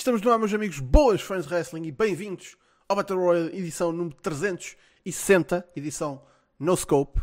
Estamos no ar, meus amigos, boas fãs de wrestling e bem-vindos ao Battle Royale edição número 360, edição No Scope.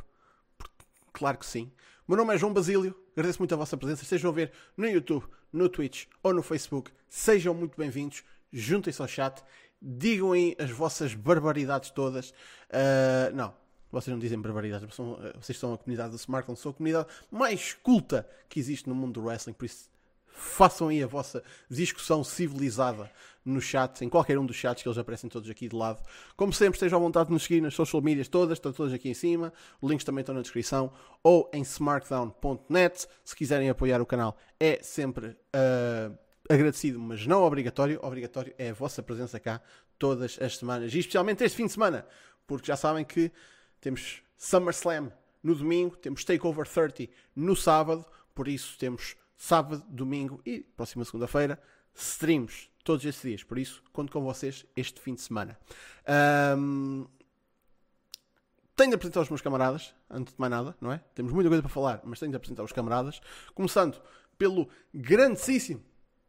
Claro que sim. O meu nome é João Basílio, agradeço muito a vossa presença. Estejam a ver no YouTube, no Twitch ou no Facebook. Sejam muito bem-vindos, juntem-se ao chat, digam aí as vossas barbaridades todas. Uh, não, vocês não dizem barbaridades, vocês são a comunidade do SmackDown, são a comunidade mais culta que existe no mundo do wrestling, por isso façam aí a vossa discussão civilizada no chat, em qualquer um dos chats que eles aparecem todos aqui de lado. Como sempre, estejam à vontade de nos seguir nas social medias todas, estão todas aqui em cima. Links também estão na descrição ou em smartdown.net. Se quiserem apoiar o canal, é sempre uh, agradecido, mas não obrigatório. Obrigatório é a vossa presença cá todas as semanas e especialmente este fim de semana, porque já sabem que temos SummerSlam no domingo, temos Takeover 30 no sábado, por isso temos sábado, domingo e próxima segunda-feira, streams todos esses dias. Por isso, conto com vocês este fim de semana. Um, tenho de apresentar os meus camaradas, antes de mais nada, não é? Temos muita coisa para falar, mas tenho de apresentar os camaradas. Começando pelo grandíssimo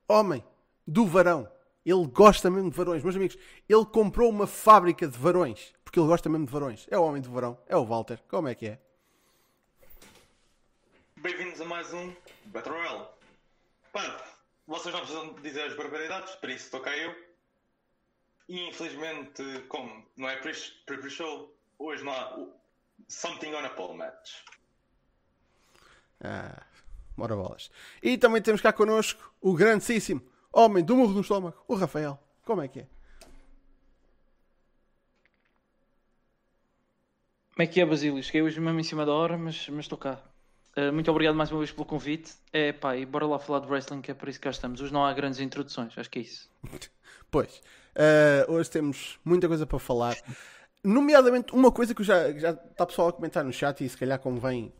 homem do varão. Ele gosta mesmo de varões. Meus amigos, ele comprou uma fábrica de varões, porque ele gosta mesmo de varões. É o homem do varão, é o Walter. Como é que é? Bem-vindos a mais um Battle Royale. Pá, vocês não precisam dizer as barbaridades, por isso estou cá eu. E infelizmente, como não é pre-show, hoje não há Something on a Pole Match. Ah, bora bolas. E também temos cá connosco o grandíssimo homem do murro no estômago, o Rafael. Como é que é? Como é que é, Basílio? Cheguei hoje mesmo em cima da hora, mas, mas estou cá. Uh, muito obrigado mais uma vez pelo convite. É pá, e bora lá falar de wrestling, que é por isso que cá estamos. Hoje não há grandes introduções, acho que é isso. pois, uh, hoje temos muita coisa para falar. Nomeadamente, uma coisa que já, já está pessoal a comentar no chat e se calhar convém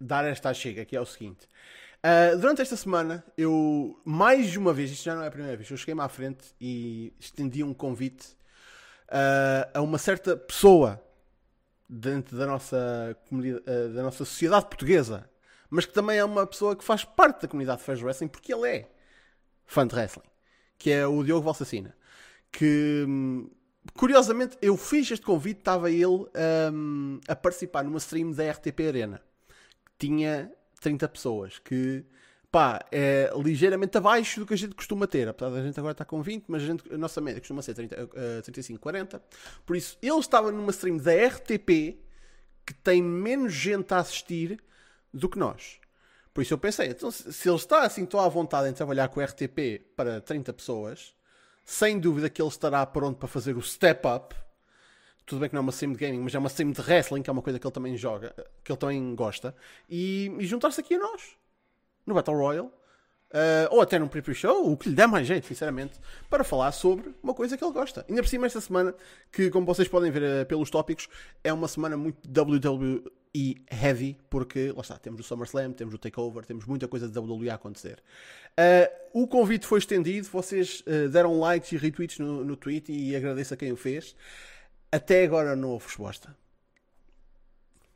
dar esta chega, que é o seguinte. Uh, durante esta semana, eu, mais uma vez, isto já não é a primeira vez, eu cheguei-me à frente e estendi um convite a uma certa pessoa dentro da nossa, eh, da nossa sociedade portuguesa, mas que também é uma pessoa que faz parte da comunidade de fãs de wrestling, porque ele é fã de wrestling, que é o Diogo Valsacina. Que hum, curiosamente eu fiz este convite, estava ele um, a participar numa stream da RTP Arena, que tinha 30 pessoas, que pá, é ligeiramente abaixo do que a gente costuma ter. Apesar da gente agora estar com 20, mas a, gente, a nossa média costuma ser 30, uh, 35, 40. Por isso, ele estava numa stream da RTP que tem menos gente a assistir do que nós. Por isso eu pensei, então, se ele está assim tão à vontade em trabalhar com RTP para 30 pessoas, sem dúvida que ele estará pronto para fazer o step up. Tudo bem que não é uma stream de gaming, mas é uma stream de wrestling, que é uma coisa que ele também joga, que ele também gosta, e, e juntar-se aqui a nós no Battle Royale, uh, ou até num pre-show, o que lhe der mais jeito, sinceramente, para falar sobre uma coisa que ele gosta. Ainda por cima, esta semana, que como vocês podem ver uh, pelos tópicos, é uma semana muito WWE heavy, porque lá está, temos o SummerSlam, temos o Takeover, temos muita coisa de WWE a acontecer. Uh, o convite foi estendido, vocês deram likes e retweets no, no tweet e agradeço a quem o fez. Até agora não houve resposta.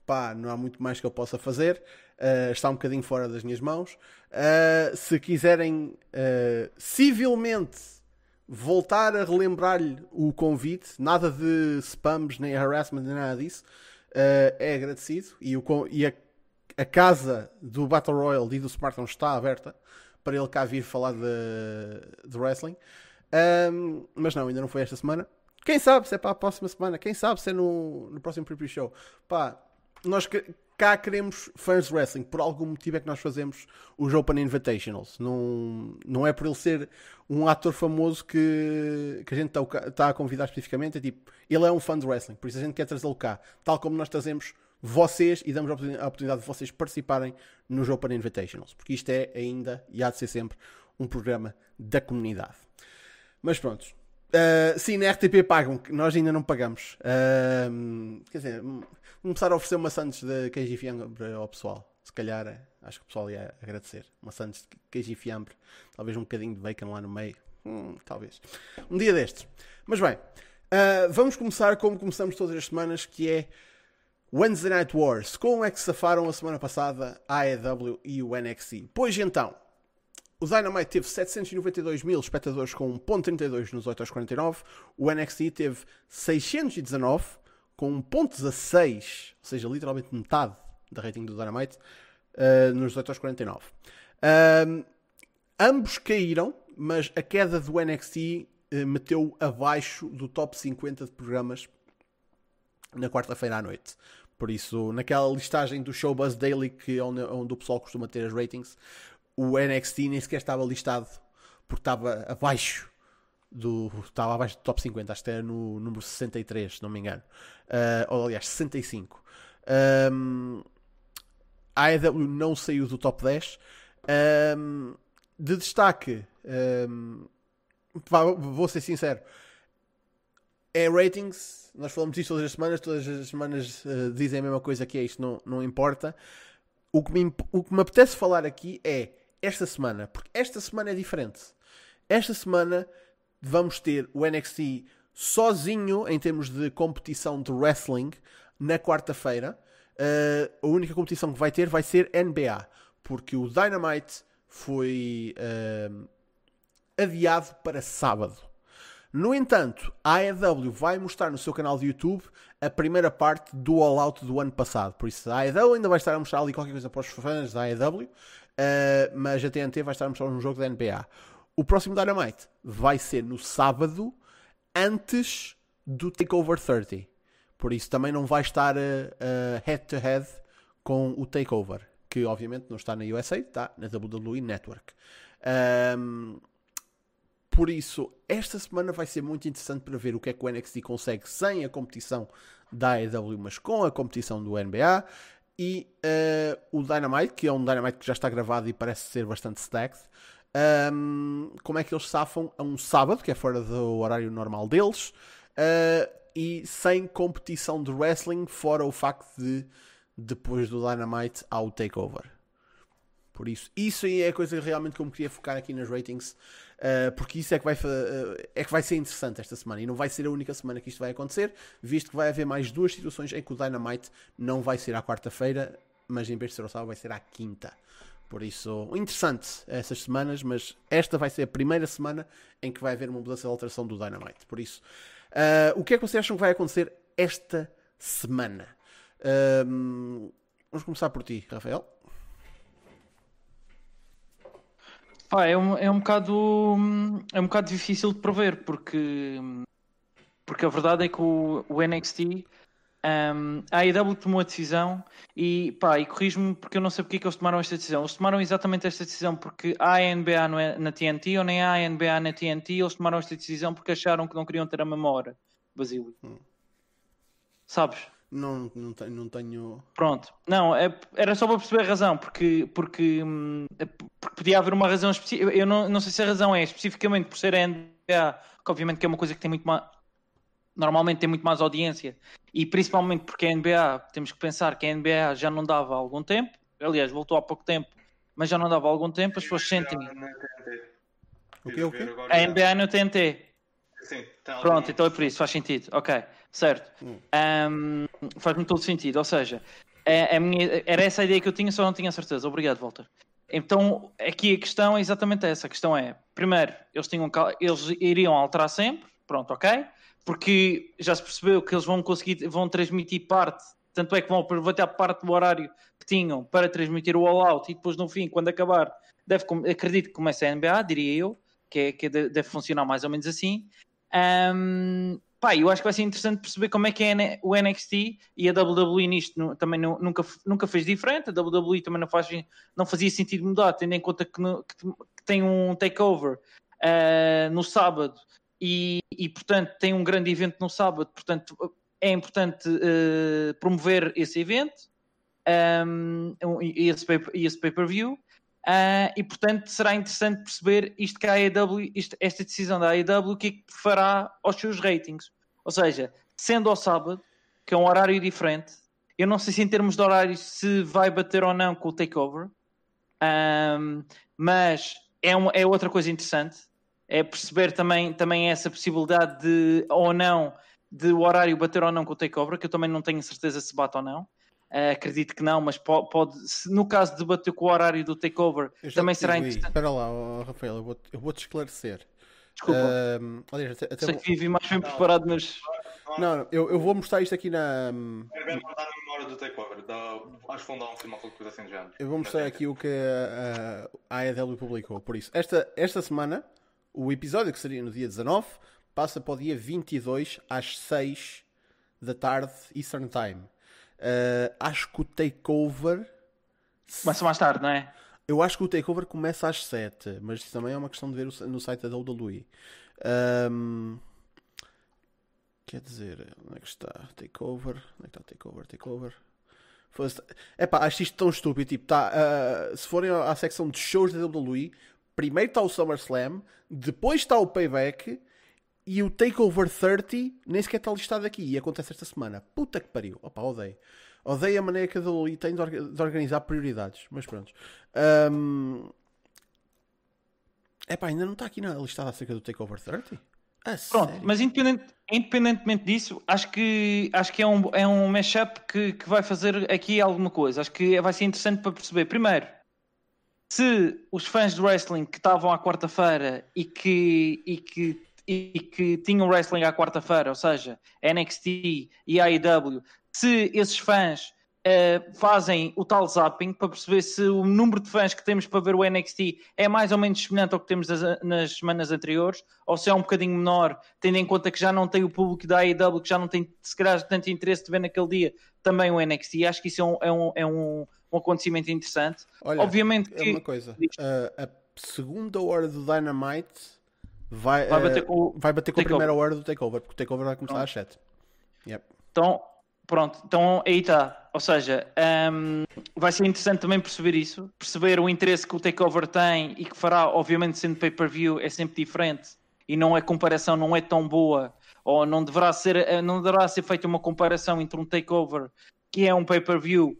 Pá, não há muito mais que eu possa fazer uh, está um bocadinho fora das minhas mãos. Uh, se quiserem uh, civilmente voltar a relembrar-lhe o convite, nada de spams, nem harassment, nem nada disso, é agradecido. E, o, e a, a, casa do Battle Royale e do Smartphone está aberta para ele cá vir falar de, de wrestling. Um, mas não, ainda não foi esta semana. Quem sabe se é para a próxima semana? Quem sabe se é no, no próximo Preview Show? Pá, nós cá queremos fãs de wrestling. Por algum motivo é que nós fazemos os Open Invitationals. Não, não é por ele ser um ator famoso que, que a gente está, está a convidar especificamente. É tipo, ele é um fã de wrestling, por isso a gente quer trazê-lo cá. Tal como nós trazemos vocês e damos a oportunidade de vocês participarem nos Open Invitationals. Porque isto é ainda, e há de ser sempre, um programa da comunidade. Mas pronto. Uh, sim, na RTP pagam, nós ainda não pagamos. Uh, quer dizer, começar a oferecer maçãs de queijo e fiambre ao pessoal. Se calhar, eh, acho que o pessoal ia agradecer. Maçãs de queijo e fiambre. Talvez um bocadinho de bacon lá no meio. Hum, talvez. Um dia destes. Mas bem, uh, vamos começar como começamos todas as semanas, que é Wednesday Night Wars. Como é que safaram a semana passada a AEW e o NXT? Pois então, o Dynamite teve 792 mil espectadores com 1.32 nos 8 aos 49. O NXT teve 619 com 1.16, ou seja, literalmente metade da rating do Dynamite, uh, nos 8 aos 49. Uh, ambos caíram, mas a queda do NXT uh, meteu abaixo do top 50 de programas na quarta-feira à noite. Por isso, naquela listagem do Showbuzz Daily, que é onde, onde o pessoal costuma ter as ratings, o NXT nem sequer estava listado porque estava abaixo do estava abaixo do top 50, acho que era no número 63, se não me engano. Uh, ou aliás, 65. Um, a AEW não saiu do top 10. Um, de destaque, um, vou ser sincero, é ratings. Nós falamos disto todas as semanas, todas as semanas uh, dizem a mesma coisa que é isto, não, não importa. O que, me, o que me apetece falar aqui é esta semana, porque esta semana é diferente. Esta semana vamos ter o NXT sozinho em termos de competição de wrestling na quarta-feira. Uh, a única competição que vai ter vai ser NBA, porque o Dynamite foi uh, adiado para sábado. No entanto, a AEW vai mostrar no seu canal de YouTube a primeira parte do All Out do ano passado. Por isso, a AEW ainda vai estar a mostrar ali qualquer coisa para os fãs da AEW, uh, mas a TNT vai estar a mostrar um jogo da NBA. O próximo Dynamite vai ser no sábado, antes do Takeover 30. Por isso, também não vai estar head-to-head -head com o Takeover, que obviamente não está na USA, está na WWE Network. Um, por isso, esta semana vai ser muito interessante para ver o que é que o NXT consegue sem a competição da AEW, mas com a competição do NBA. E uh, o Dynamite, que é um Dynamite que já está gravado e parece ser bastante stacked. Um, como é que eles safam a um sábado, que é fora do horário normal deles, uh, e sem competição de wrestling, fora o facto de depois do Dynamite há o Takeover. Por isso, isso aí é a coisa realmente que eu me queria focar aqui nas ratings, uh, porque isso é que, vai, uh, é que vai ser interessante esta semana e não vai ser a única semana que isto vai acontecer, visto que vai haver mais duas situações em que o Dynamite não vai ser à quarta-feira, mas em vez de ser ao sábado, vai ser à quinta. Por isso, interessante essas semanas, mas esta vai ser a primeira semana em que vai haver uma mudança de alteração do Dynamite. Por isso, uh, o que é que vocês acham que vai acontecer esta semana? vamos começar por ti, Rafael. Pá, é, um, é, um bocado, é um bocado difícil de prever, porque, porque a verdade é que o, o NXT, um, a AEW tomou a decisão e, pá, e corrijo-me porque eu não sei porque é que eles tomaram esta decisão. Eles tomaram exatamente esta decisão porque há a NBA é na TNT ou nem há a NBA na TNT, eles tomaram esta decisão porque acharam que não queriam ter a memória, Basílio. Hum. Sabes? Não, não, tenho, não tenho. Pronto, não, é, era só para perceber a razão, porque, porque, hum, é, porque podia haver uma razão específica. Eu não, não sei se a razão é especificamente por ser a NBA, que obviamente que é uma coisa que tem muito mais. Normalmente tem muito mais audiência, e principalmente porque a NBA, temos que pensar que a NBA já não dava há algum tempo, aliás, voltou há pouco tempo, mas já não dava há algum tempo, as pessoas sentem. O que, o quê? A NBA no TNT. Sim, tá Pronto, então é por isso, faz sentido. Ok, certo. Hum. Um, Faz-me todo sentido. Ou seja, a, é, a minha, era essa a ideia que eu tinha, só não tinha certeza. Obrigado, Walter. Então, aqui a questão é exatamente essa. A questão é, primeiro, eles, tinham, eles iriam alterar sempre, pronto, ok? Porque já se percebeu que eles vão conseguir, vão transmitir parte, tanto é que vão aproveitar parte do horário que tinham para transmitir o all-out e depois no fim, quando acabar, deve, acredito que comece a NBA, diria eu, que, é, que deve funcionar mais ou menos assim. Um, pá, eu acho que vai ser interessante perceber como é que é o NXT e a WWE nisto também nunca, nunca fez diferente. A WWE também não, faz, não fazia sentido mudar, tendo em conta que, no, que, que tem um takeover uh, no sábado e, e, portanto, tem um grande evento no sábado. Portanto, é importante uh, promover esse evento um, e esse pay-per-view. Uh, e portanto será interessante perceber isto que a AEW, isto, esta decisão da AEW, o que é que fará aos seus ratings. Ou seja, sendo ao sábado, que é um horário diferente, eu não sei se em termos de horário se vai bater ou não com o takeover, um, mas é, uma, é outra coisa interessante. É perceber também, também essa possibilidade de ou não de o horário bater ou não com o takeover, que eu também não tenho certeza se bate ou não. Uh, acredito que não, mas pode, pode se, no caso de bater com o horário do takeover, também será interessante. Espera lá, oh, Rafael, eu vou-te vou esclarecer. Desculpa. Uh, aliás, até, até Sei vou... que vivi mais bem não, preparado, mas. Não, não eu, eu vou mostrar isto aqui na. É bem mandar na memória do takeover. Da... Acho que vão dar um filme ou coisa assim de género. Eu vou mostrar aqui o que a, a AEW publicou. Por isso, esta, esta semana, o episódio que seria no dia 19 passa para o dia 22 às 6 da tarde, Eastern Time. Uh, acho que o takeover. Começa mais tarde, não é? Eu acho que o takeover começa às 7, mas isso também é uma questão de ver no site da WWE. Um, quer dizer, onde é que está? Takeover. Onde é que está takeover? Takeover. É pá, acho isto tão estúpido. Tipo, tá, uh, se forem à secção de shows da WWE, primeiro está o SummerSlam, depois está o Payback e o Takeover 30 nem sequer está listado aqui e acontece esta semana. Puta que pariu. Opa, odeio. Odeio a maneira que a WWE tem de, organizar prioridades. Mas pronto. Um... Epá, ainda não está aqui na listada acerca do Takeover 30? Ah, Pronto, sério? mas independente, independentemente disso, acho que, acho que é um, é um mashup que, que vai fazer aqui alguma coisa. Acho que vai ser interessante para perceber. Primeiro, se os fãs de wrestling que estavam à quarta-feira e que, e que e que tinham wrestling à quarta-feira, ou seja, NXT e AEW, se esses fãs uh, fazem o tal zapping para perceber se o número de fãs que temos para ver o NXT é mais ou menos semelhante ao que temos nas semanas anteriores, ou se é um bocadinho menor, tendo em conta que já não tem o público da AEW, que já não tem, se calhar, tanto interesse de ver naquele dia também o NXT. Acho que isso é um, é um, é um, um acontecimento interessante. Olha, Obviamente é que... uma coisa, uh, a segunda hora do Dynamite vai, vai bater com, uh, vai bater com a primeira hora do takeover, porque o takeover vai começar às 7. Yep. Então, pronto, então aí está. Ou seja, um, vai ser interessante também perceber isso, perceber o interesse que o takeover tem e que fará, obviamente, sendo pay-per-view, é sempre diferente e não é comparação, não é tão boa, ou não deverá ser, eh, não deverá ser feita uma comparação entre um takeover que é um pay-per-view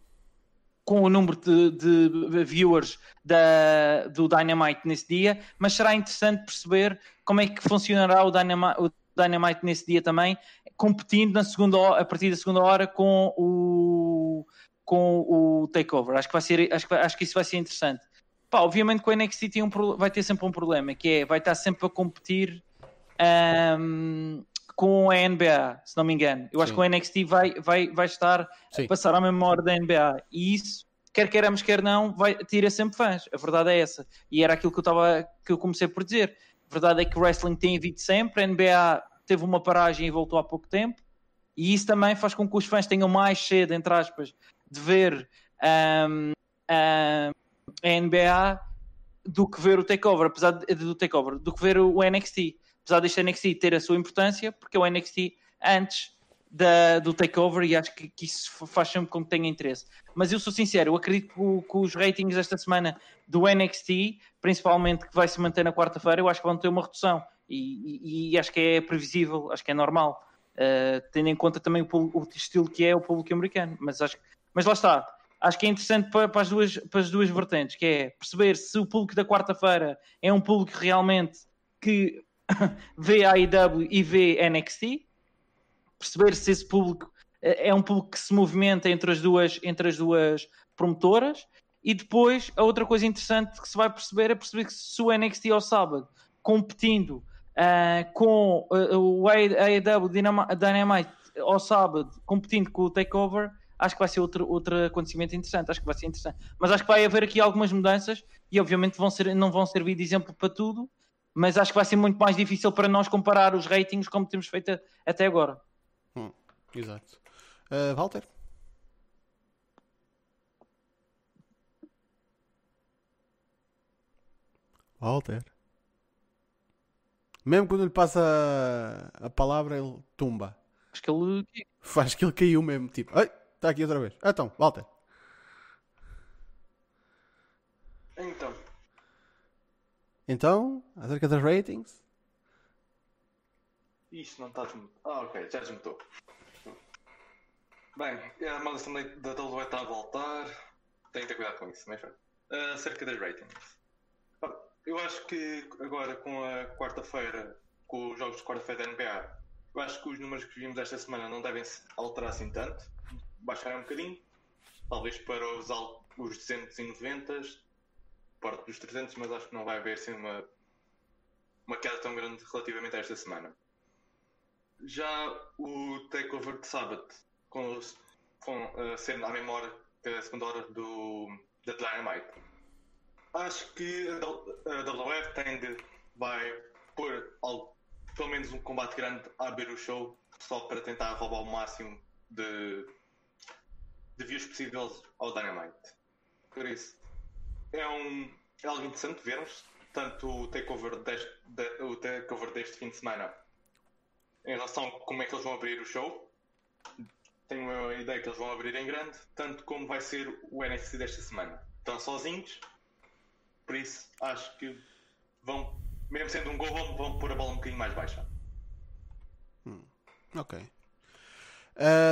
com o número de, de viewers da, do Dynamite nesse dia, mas será interessante perceber como é que funcionará o Dynamite, o Dynamite nesse dia também, competindo na segunda a partir da segunda hora com o, com o Takeover. Acho que, vai ser, acho, que, acho que isso vai ser interessante. Pá, obviamente que o NXT tem um, vai ter sempre um problema, que é vai estar sempre a competir um, com a NBA, se não me engano. Eu Sim. acho que o NXT vai, vai, vai estar Sim. a passar à hora da NBA. E isso, quer queiramos, quer não, vai, tira sempre fãs. A verdade é essa. E era aquilo que eu, estava, que eu comecei por dizer. A verdade é que o wrestling tem havido sempre. A NBA teve uma paragem e voltou há pouco tempo. E isso também faz com que os fãs tenham mais cedo, entre aspas, de ver um, um, a NBA do que ver o takeover, apesar do takeover, do que ver o NXT apesar deste NXT ter a sua importância, porque é o NXT antes da, do takeover e acho que, que, isso faz sempre com que tenha interesse. Mas eu sou sincero, eu acredito que, que os ratings esta semana do NXT, principalmente que vai se manter na quarta-feira, eu acho que vão ter uma redução e, e, e acho que é previsível, acho que é normal, uh, tendo em conta também o, o, estilo que é o público americano. Mas, acho, mas lá está, acho que é interessante para, para, as duas, para as duas vertentes, que é perceber se o público da quarta-feira é um público realmente que vê a IW e vê NXT, perceber se esse público eh, é um público que se movimenta entre as duas, entre as duas promotoras. E depois, a outra coisa interessante que se vai perceber é perceber que se o NXT ao sábado, competindo uh, com uh, o AEW Dynamite ao sábado, competindo com o Takeover, acho que vai ser outro, outro acontecimento interessante. Acho que vai ser interessante. Mas acho que vai haver aqui algumas mudanças e, obviamente, vão ser, não vão servir de exemplo para tudo, mas acho que vai ser muito mais difícil para nós comparar os ratings como temos feito até agora. Hum, exato. Uh, Walter? Walter? Mesmo quando lhe passa a, palavra, ele tumba. Acho que ele. Faz que ele caiu mesmo. Tipo, ai, está aqui outra vez. Então, Walter. Então, acerca das ratings. Isto não está desmutado. Ah, ok, já desmutou. Bem, a maldição da WWE está a voltar. Tem que ter cuidado com isso, mas uh, acerca das ratings. Eu acho que agora com a quarta-feira, com os jogos de quarta-feira da NBA, eu acho que os números que vimos esta semana não devem se alterar assim tanto. Baixarem um bocadinho. talvez para os, os 290, parte dos 300, mas acho que não vai haver assim uma, uma queda tão grande relativamente a esta semana. Já o takeover de sábado, com, com uh, sendo à que a segunda hora do, da Dynamite, acho que a WF tem de, vai pôr algo, pelo menos um combate grande a abrir o show só para tentar roubar o máximo de, de views possíveis ao Dynamite. Por isso, é, um, é algo interessante vermos tanto o takeover deste, de, o takeover deste fim de semana em relação a como é que eles vão abrir o show. Tenho uma ideia que eles vão abrir em grande, tanto como vai ser o NXT desta semana. Estão sozinhos, por isso acho que vão, mesmo sendo um go home, vão pôr a bola um bocadinho mais baixa. Hum, ok.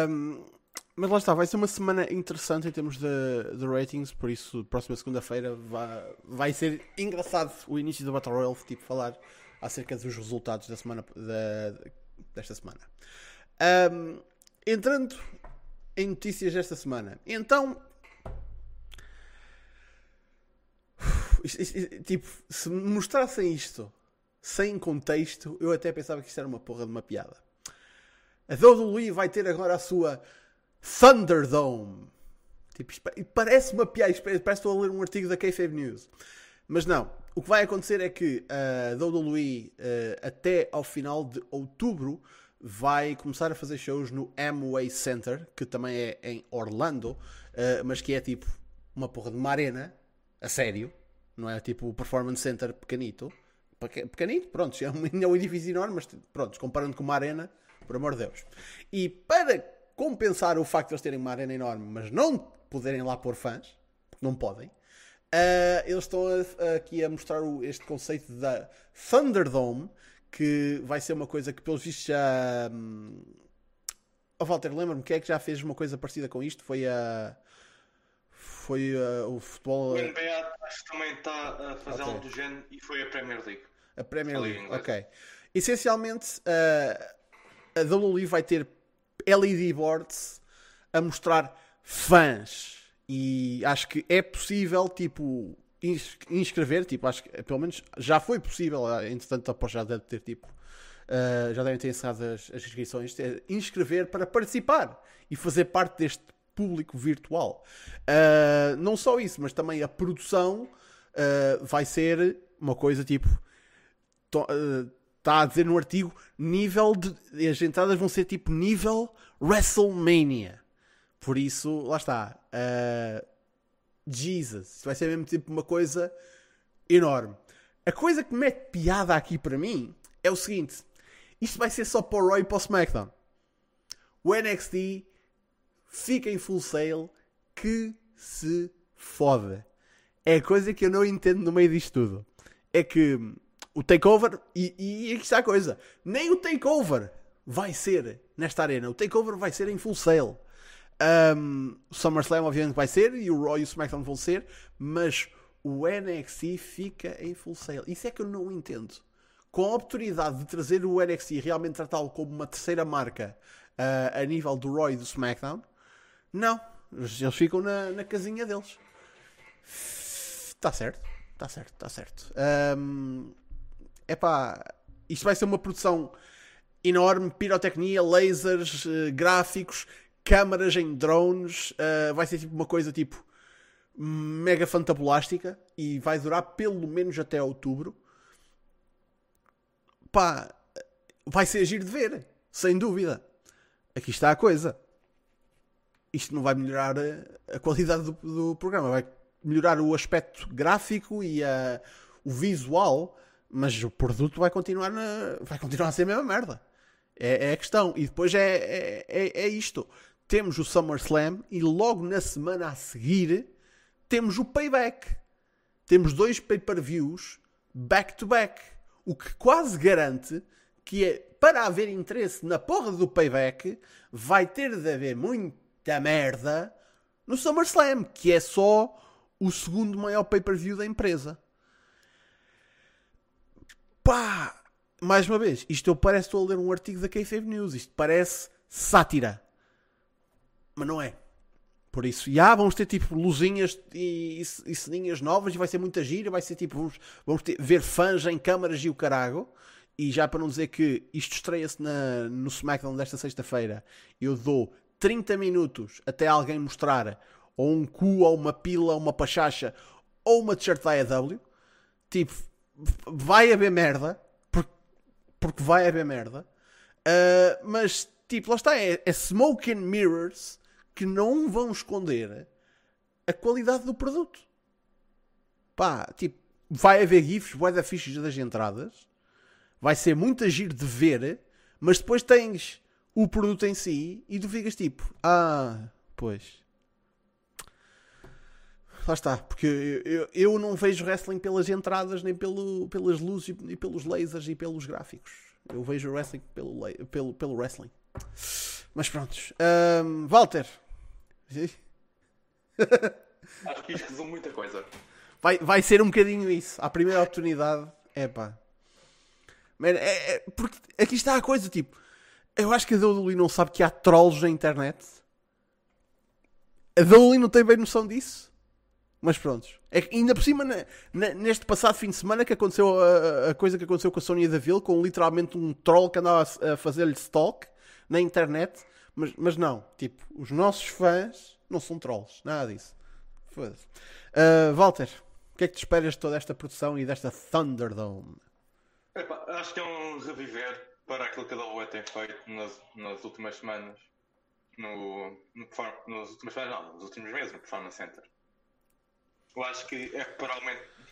Um, mas lá está, vai ser uma semana interessante em termos de, de ratings, por isso, próxima segunda-feira vai, vai ser engraçado o início do Battle Royale, tipo, falar acerca dos resultados da semana, da, desta semana. Um, entrando em notícias desta semana, então. Tipo, se mostrassem isto sem contexto, eu até pensava que isto era uma porra de uma piada. A WWE vai ter agora a sua Thunderdome. Tipo, parece uma piada, parece que estou a ler um artigo da KFAB News. Mas não, o que vai acontecer é que a WWE, uh, até ao final de outubro, vai começar a fazer shows no Amway Center, que também é em Orlando, uh, mas que é tipo uma porra de uma arena, a sério, não é tipo o Performance Center pequenito. Pequenito, pronto, é um, é um edifício enorme, mas pronto, comparando com uma arena, por amor de Deus. E para compensar o facto de eles terem uma arena enorme, mas não poderem lá pôr fãs, porque não podem, Uh, eles estão a, a, aqui a mostrar o, este conceito da Thunderdome, que vai ser uma coisa que, pelos vistos, já. Um... Oh, Walter, lembra-me quem é que já fez uma coisa parecida com isto? Foi a. Foi a, o futebol. O NBA acho que também está a fazer okay. algo do género e foi a Premier League. A Premier League, ok. Essencialmente, uh, a WWE vai ter LED boards a mostrar fãs e acho que é possível, tipo, inscrever, tipo, acho que pelo menos já foi possível, ah, entretanto, após já deve ter, tipo, uh, já devem ter encerrado as, as inscrições, é inscrever para participar e fazer parte deste público virtual. Uh, não só isso, mas também a produção uh, vai ser uma coisa tipo. Está a dizer no artigo nível de. As entradas vão ser tipo nível WrestleMania. Por isso, lá está. Uh, Jesus. Isto vai ser mesmo tipo uma coisa enorme. A coisa que mete piada aqui para mim é o seguinte: isto vai ser só para o Roy e para o SmackDown. O NXT fica em full sale que se foda. É a coisa que eu não entendo no meio disto tudo. É que o takeover, e, e aqui está a coisa: nem o takeover vai ser nesta arena. O takeover vai ser em full sale. Um, o SummerSlam, obviamente, vai ser, e o Raw e o SmackDown vão ser, mas o NXT fica em full sale. Isso é que eu não entendo. Com a oportunidade de trazer o NXT e realmente tratá-lo como uma terceira marca uh, a nível do Raw e do SmackDown, não. Eles ficam na, na casinha deles. Está certo, está certo, está certo. Um, epá, isto vai ser uma produção enorme, pirotecnia, lasers, uh, gráficos, câmaras em drones, uh, vai ser tipo uma coisa tipo mega fantabulástica e vai durar pelo menos até outubro. Pá, vai ser giro de ver, sem dúvida. Aqui está a coisa. Isto não vai melhorar a, qualidade do, do, programa, vai melhorar o aspecto gráfico e a, o visual, mas o produto vai continuar, na, vai continuar a ser a mesma merda. É, é a questão. E depois é, é, é, é isto temos o SummerSlam e logo na semana a seguir temos o Payback. Temos dois pay-per-views back-to-back. O que quase garante que é, para haver interesse na porra do Payback vai ter de haver muita merda no SummerSlam, que é só o segundo maior pay-per-view da empresa. Pá! Mais uma vez, isto eu parece estou a ler um artigo da KFAB News. Isto parece sátira. Mas não é. Por isso, já vamos ter tipo luzinhas e, e, e ceninhas novas e vai ser muita gira, vai ser tipo, vamos, vamos ter, ver fãs em câmaras e o carago. E já para não dizer que isto estreia-se no SmackDown desta sexta-feira, eu dou 30 minutos até alguém mostrar ou um cu, ou uma pila, ou uma pachacha, ou uma t-shirt da AEW. Tipo, vai haver merda, porque, porque vai haver merda. Uh, mas, tipo, lá está, é, é smoke and mirrors que não vão esconder a qualidade do produto. Pá, tipo, vai haver GIFs, vai dar fichas das entradas, vai ser muito agir de ver, mas depois tens o produto em si e tu ficas tipo, ah, pois. Lá está, porque eu, eu, eu não vejo wrestling pelas entradas, nem pelo, pelas luzes e pelos lasers e pelos gráficos. Eu vejo wrestling pelo, pelo, pelo wrestling. Mas prontos. Um, Walter. Acho que isto resume muita coisa. Vai, vai ser um bocadinho isso. À primeira oportunidade, é pá. É, é, porque aqui está a coisa, tipo. Eu acho que a WWE não sabe que há trolls na internet. A WWE não tem bem noção disso. Mas pronto. É que ainda por cima, na, na, neste passado fim de semana, que aconteceu a, a, coisa que aconteceu com a Sonya Deville, com literalmente um troll que andava a, a fazer-lhe stalk na internet. Mas, mas não, tipo, os nossos fãs não são trolls, nada disso. Foda-se. Uh, Walter, o que é que te esperas de toda esta produção e desta Thunderdome? Epa, acho que é um reviver para aquilo que a WWE tem feito nas, nas últimas semanas. No, no, não, nos últimos meses no Performance Center. Eu acho que é para,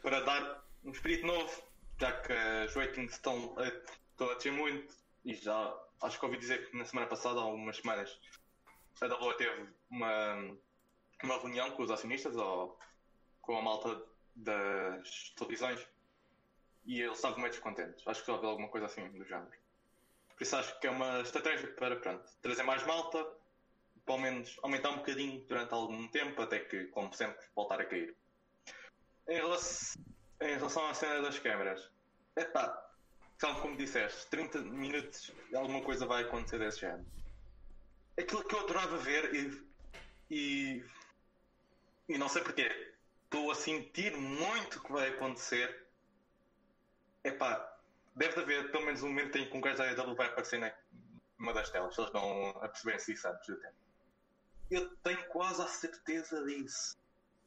para dar um espírito novo, já que os ratings estão estão a descer muito e já acho que ouvi dizer que na semana passada, há algumas semanas, a WWE teve uma, uma reunião com os acionistas ou com a malta das televisões e eles estavam meio descontentes. Acho que já ouvi alguma coisa assim do género. Por isso acho que é uma estratégia para pronto, trazer mais malta, pelo menos aumentar um bocadinho durante algum tempo, até que, como sempre, voltar a cair. Em relação, em relação à cena das câmaras, é pá, como disseste, 30 minutos alguma coisa vai acontecer desse género. Aquilo que eu adorava ver e, e, e não sei porquê, estou a sentir muito que vai acontecer. É pá, deve haver pelo menos um momento em que um gajo da AEW vai aparecer numa das telas, se eles não a perceberem-se isso antes do tempo. Eu tenho quase a certeza disso.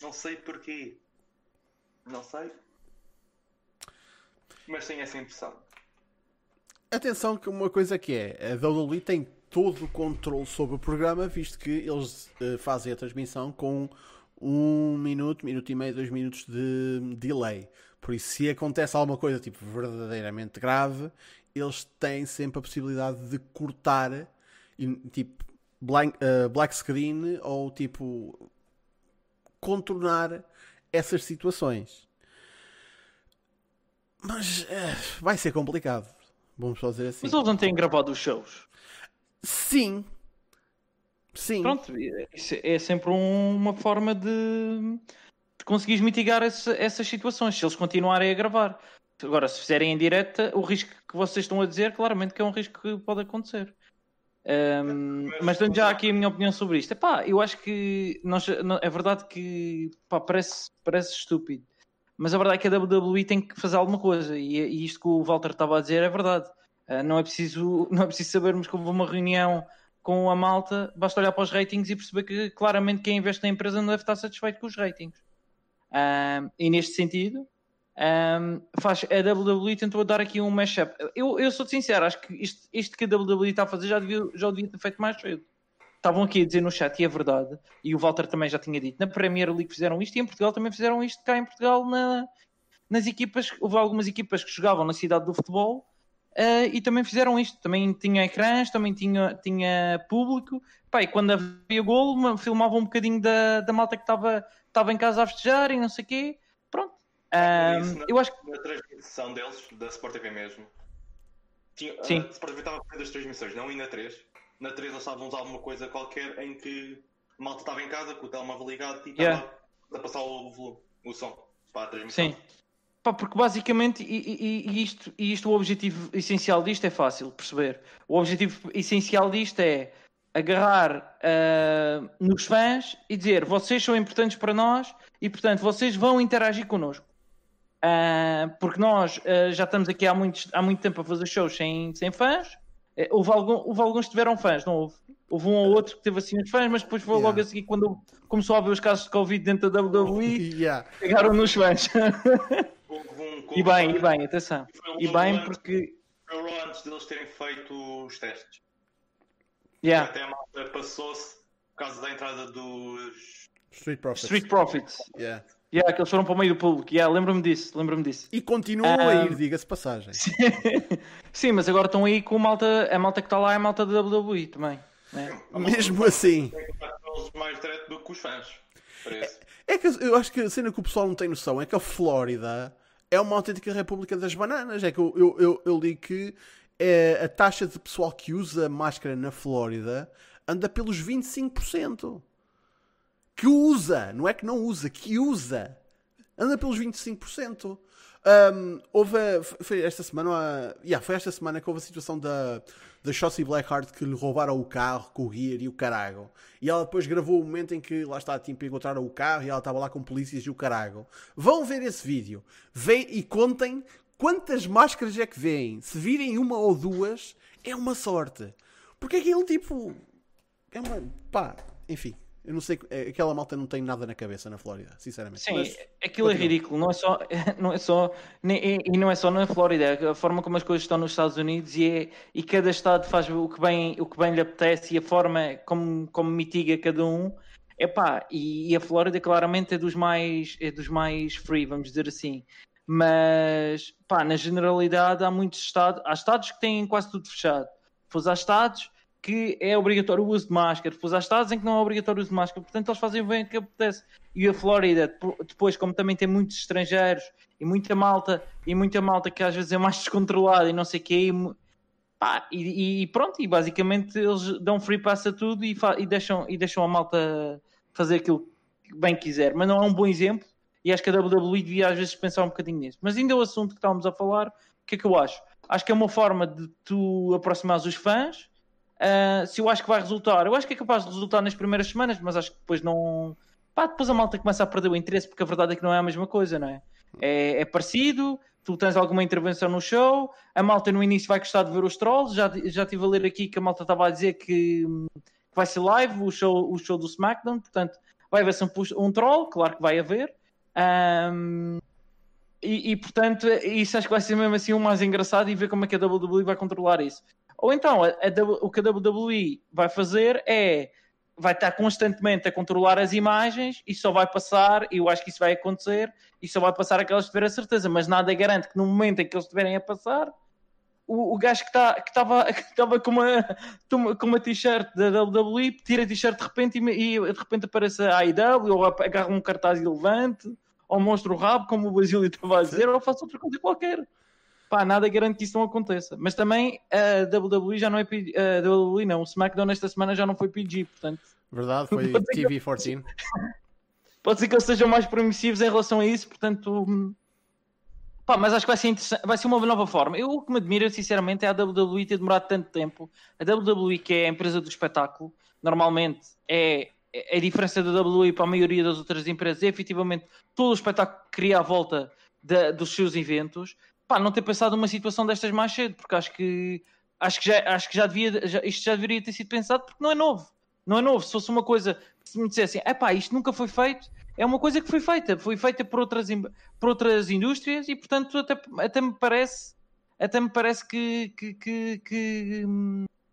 Não sei porquê. Não sei. Mas tenho essa impressão. Atenção que uma coisa que é, a WWE tem todo o controle sobre o programa, visto que eles uh, fazem a transmissão com um minuto, minuto e meio, dois minutos de delay. Por isso, se acontece alguma coisa tipo verdadeiramente grave, eles têm sempre a possibilidade de cortar, tipo blank, uh, black screen ou tipo contornar essas situações. Mas uh, vai ser complicado. Vamos fazer assim. Mas eles não têm gravado os shows? Sim. Sim. Pronto, é sempre uma forma de conseguires mitigar esse, essas situações, se eles continuarem a gravar. Agora, se fizerem em direta, o risco que vocês estão a dizer, claramente que é um risco que pode acontecer. Um, mas dando já aqui a minha opinião sobre isto, epá, eu acho que nós, é verdade que pá, parece, parece estúpido, mas a verdade é que a WWE tem que fazer alguma coisa e, e isto que o Walter estava a dizer é verdade. Uh, não, é preciso, não é preciso sabermos como uma reunião com a malta, basta olhar para os ratings e perceber que claramente quem investe na empresa não deve estar satisfeito com os ratings. Um, e neste sentido, um, faz, a WWE tentou dar aqui um mashup. Eu, eu sou sincero, acho que isto, isto que a WWE está a fazer já devia, já devia ter feito mais cedo. Estavam aqui a dizer no chat, e é verdade, e o Walter também já tinha dito, na Premier League fizeram isto e em Portugal também fizeram isto cá em Portugal na, nas equipas, houve algumas equipas que jogavam na cidade do futebol uh, e também fizeram isto, também tinha ecrãs, também tinha, tinha público, Pá, e quando havia golo filmavam um bocadinho da, da malta que estava em casa a festejar e não sei o quê. Pronto. Um, na, eu acho que. Na transmissão deles, da Sport TV mesmo, tinha, Sim. a Sport TV estava a fazer as transmissões, não e na 3. Na 3 eles estavam a usar alguma coisa qualquer em que a malta estava em casa com o telemóvel ligado e yeah. estava a passar o volume, o som para a transmissão. Sim. Pá, porque basicamente, e, e, e, isto, e isto, o objetivo essencial disto é fácil perceber. O objetivo essencial disto é agarrar uh, nos fãs e dizer vocês são importantes para nós e portanto vocês vão interagir connosco. Uh, porque nós uh, já estamos aqui há, muitos, há muito tempo a fazer shows sem, sem fãs. houve, algum, houve alguns que tiveram fãs, não houve? Houve um ou outro que teve assim os fãs, mas depois foi yeah. logo a seguir quando começou a haver os casos de Covid dentro da WWE, yeah. pegaram nos fãs. Um, e bem, e bem, atenção. E bem porque. Foi antes deles terem feito os testes. Yeah. Até a malta passou-se por causa da entrada dos Street Profits. Street Profits. Yeah. Yeah, que eles foram para o meio do público. Yeah, lembro-me disso, lembro-me disso. E continuam um... a ir, diga-se passagem. Sim, mas agora estão aí com a malta, a malta que está lá é a malta da WWE também. Né? Mesmo assim. mais direto do que os fãs. É, é, que eu acho que a cena que o pessoal não tem noção é que a Flórida é uma autêntica república das bananas. É que eu, eu, eu, eu li que é, a taxa de pessoal que usa máscara na Flórida anda pelos 25%. Que usa, não é que não usa, que usa. Anda pelos 25%. Um, houve, foi esta semana, yeah, foi esta semana que houve a situação da, da Shotzi Blackheart que lhe roubaram o carro com o gear e o carago. E ela depois gravou o momento em que lá está, tipo, encontraram o carro e ela estava lá com polícias e o carago. Vão ver esse vídeo. Vêm e contem quantas máscaras é que vêm. Se virem uma ou duas, é uma sorte. Porque aquilo, tipo, é uma. pá, enfim. Eu não sei, é, aquela malta não tem nada na cabeça na Flórida, sinceramente. Sim, Mas, aquilo é ridículo, não é só, não é só e não é só na Flórida, é a forma como as coisas estão nos Estados Unidos e, é, e cada estado faz o que bem, o que bem lhe apetece e a forma como, como mitiga cada um. Epá, e, e a Flórida claramente é dos mais é dos mais free, vamos dizer assim. Mas pá, na generalidade há muitos estados, há estados que têm quase tudo fechado. Depois há estados que é obrigatório o uso de máscara, depois há estados em que não é obrigatório o uso de máscara, portanto eles fazem bem o que apetece. E a Flórida, depois, como também tem muitos estrangeiros e muita malta, e muita malta que às vezes é mais descontrolada e não sei o quê, e, pá, e, e, pronto, e basicamente eles dão free pass a tudo e, e, deixam, e deixam a malta fazer aquilo que bem quiser, mas não é um bom exemplo. E acho que a WWE devia às vezes pensar um bocadinho nisso. Mas ainda é o assunto que estávamos a falar, o que é que eu acho? Acho que é uma forma de tu aproximares os fãs, Uh, se eu acho que vai resultar, eu acho que é capaz de resultar nas primeiras semanas, mas acho que depois não. Pá, depois a malta começa a perder o interesse, porque a verdade é que não é a mesma coisa, não é? É, é parecido, tu tens alguma intervenção no show, a malta no início vai gostar de ver os trolls. Já, já estive a ler aqui que a malta estava a dizer que, que vai ser live o show, o show do SmackDown, portanto vai haver um, um troll, claro que vai haver. Um, e, e, portanto, isso acho que vai ser mesmo assim o mais engraçado e ver como é que a WWE vai controlar isso. Ou então, a, a, o que a WWE vai fazer é vai estar constantemente a controlar as imagens e só vai passar, e eu acho que isso vai acontecer, e só vai passar aquelas que tiver a certeza, mas nada garante que no momento em que eles estiverem a passar, o, o gajo que que estava que com uma, com uma t-shirt da WWE tira a t-shirt de repente e, e, de repente aparece a AEW ou agarra um cartaz e levante ou mostra o rabo, como o Basílio estava a dizer, ou faça outra coisa qualquer pá, nada garante que isso não aconteça. Mas também a WWE já não é PG, a WWE não, o SmackDown esta semana já não foi PG, portanto. Verdade, foi TV14. Pode ser que eles sejam mais permissivos em relação a isso, portanto. Pá, mas acho que vai ser, vai ser uma nova forma. Eu, o que me admira, sinceramente, é a WWE ter demorado tanto tempo. A WWE, que é a empresa do espetáculo, normalmente é, é a diferença da WWE para a maioria das outras empresas, é efetivamente todo o espetáculo que cria à volta dos seus eventos pá, não ter pensado numa situação destas mais cedo, porque acho que acho que já, acho que já devia, já, isto já deveria ter sido pensado porque não é novo. Não é novo. Se fosse uma coisa, se me dissessem, é pá, isto nunca foi feito, é uma coisa que foi feita, foi feita por outras, por outras indústrias e portanto até, até me parece até me parece que, que, que, que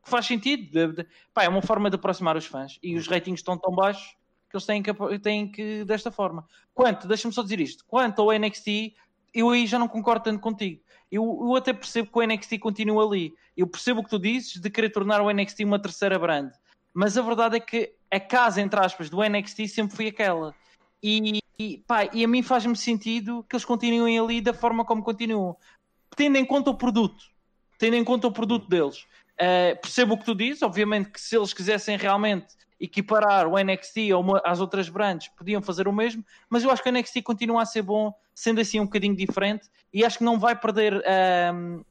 faz sentido. Pá, é uma forma de aproximar os fãs e os ratings estão tão baixos que eles têm que, têm que desta forma. Quanto, deixa-me só dizer isto, quanto ao NXT, eu aí já não concordo tanto contigo. Eu, eu até percebo que o NXT continua ali. Eu percebo o que tu dizes de querer tornar o NXT uma terceira brand. Mas a verdade é que a casa, entre aspas, do NXT sempre foi aquela. E, e, pá, e a mim faz-me sentido que eles continuem ali da forma como continuam. Tendo em conta o produto. Tendo em conta o produto deles. Uh, percebo o que tu dizes. Obviamente que se eles quisessem realmente equiparar o NXT às outras brands, podiam fazer o mesmo, mas eu acho que o NXT continua a ser bom, sendo assim um bocadinho diferente, e acho que não vai perder, uh,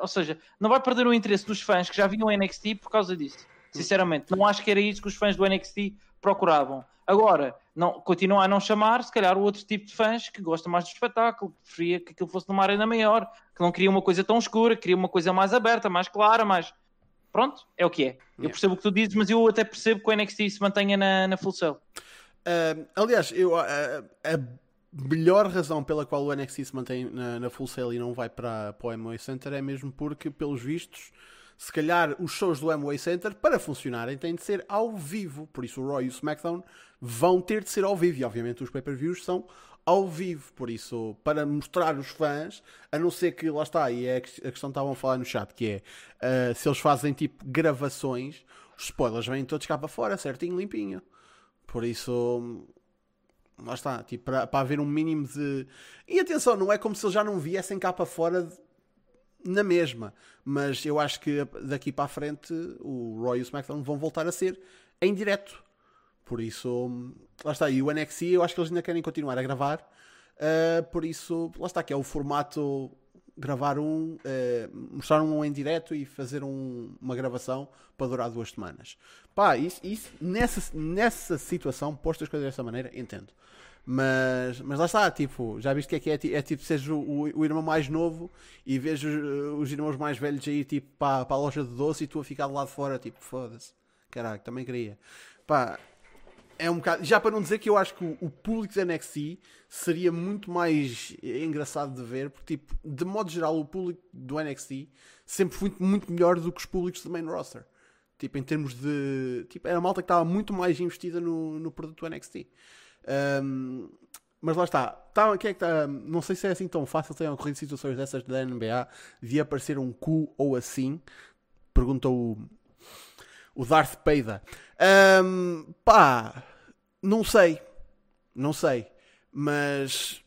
ou seja, não vai perder o interesse dos fãs que já viam o NXT por causa disso. Sinceramente, não acho que era isso que os fãs do NXT procuravam. Agora, não, continua a não chamar, se calhar, o outro tipo de fãs que gosta mais do espetáculo, que preferia que aquilo fosse numa arena maior, que não queria uma coisa tão escura, queria uma coisa mais aberta, mais clara, mais. Pronto, é o que é. Yeah. Eu percebo o que tu dizes, mas eu até percebo que o NXT se mantenha na, na full cell. Uh, aliás, eu, uh, a melhor razão pela qual o NXT se mantém na, na full sale e não vai para, para o Amway Center é mesmo porque, pelos vistos, se calhar os shows do Amway Center, para funcionarem, têm de ser ao vivo. Por isso o Raw e o SmackDown vão ter de ser ao vivo. E obviamente os pay-per-views são ao vivo. Por isso, para mostrar os fãs, a não ser que, lá está, e é a questão que estavam a falar no chat, que é, uh, se eles fazem tipo gravações, os spoilers vêm todos cá para fora, certinho, limpinho. Por isso, lá está, tipo, para, para haver um mínimo de. E atenção, não é como se eles já não viessem cá para fora na mesma, mas eu acho que daqui para a frente o Roy e o SmackDown vão voltar a ser em direto. Por isso, lá está. E o NXT, eu acho que eles ainda querem continuar a gravar. Uh, por isso, lá está, que é o formato gravar um, uh, mostrar um em direto e fazer um, uma gravação para durar duas semanas. Pá, isso, isso, nessa, nessa situação, posto as coisas dessa maneira, entendo. Mas, mas lá está, tipo, já viste que é que é, é tipo, seja o, o, irmão mais novo e vejo os, os irmãos mais velhos aí, tipo, para, para a loja de doce e tu a ficar do lado de fora, tipo, foda-se. Caraca, também queria. Pá, é um bocado. Já para não dizer que eu acho que o, público da NXT seria muito mais engraçado de ver, porque, tipo, de modo geral, o público do NXT sempre foi muito melhor do que os públicos do main roster. Tipo, em termos de. Tipo, era a malta que estava muito mais investida no, no produto do NXT. Um, mas lá está. Tá, que é que tá, não sei se é assim tão fácil. Tem ocorrido situações dessas da NBA de aparecer um cu ou assim. Perguntou o, o Darth Peida. Um, pá, não sei. Não sei. Mas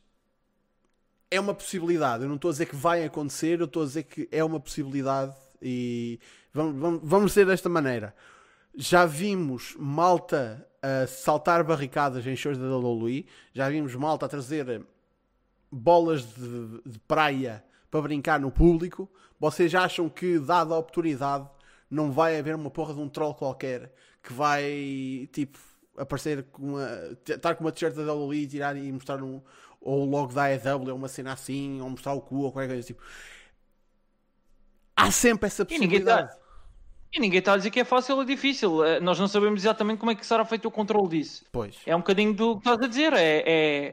é uma possibilidade. Eu não estou a dizer que vai acontecer, eu estou a dizer que é uma possibilidade e vamos, vamos, vamos ser desta maneira. Já vimos malta a saltar barricadas em shows da WWE. Já vimos malta a trazer bolas de, de, praia para brincar no público. Vocês acham que, dada a oportunidade, não vai haver uma porra de um troll qualquer que vai, tipo, aparecer com uma. estar com uma t-shirt da WWE e tirar e mostrar um. ou o logo da AEW, ou uma cena assim, ou mostrar o cu, ou qualquer coisa tipo. Há sempre essa possibilidade. E ninguém está a dizer que é fácil ou difícil. Eh, nós não sabemos exatamente como é que será feito o controle disso. Pois. É um bocadinho do que estás a dizer. É,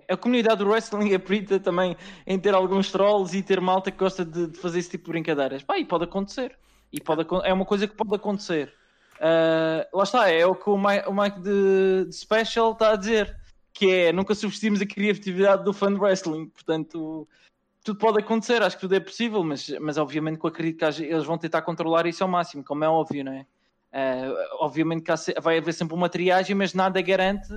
é, a comunidade do wrestling é perita também em ter alguns trolls e ter malta que gosta de, de fazer esse tipo de brincadeiras. Pá, e pode acontecer. E pode, é uma coisa que pode acontecer. Uh, lá está, é o que o Mike, o Mike de, de, Special está a dizer. Que é, nunca subestimos a criatividade do fan wrestling. Portanto, tudo pode acontecer, acho que tudo é possível, mas, mas obviamente eu acredito que eles vão tentar controlar isso ao máximo, como é óbvio, não é? Uh, obviamente que vai haver sempre uma triagem, mas nada garante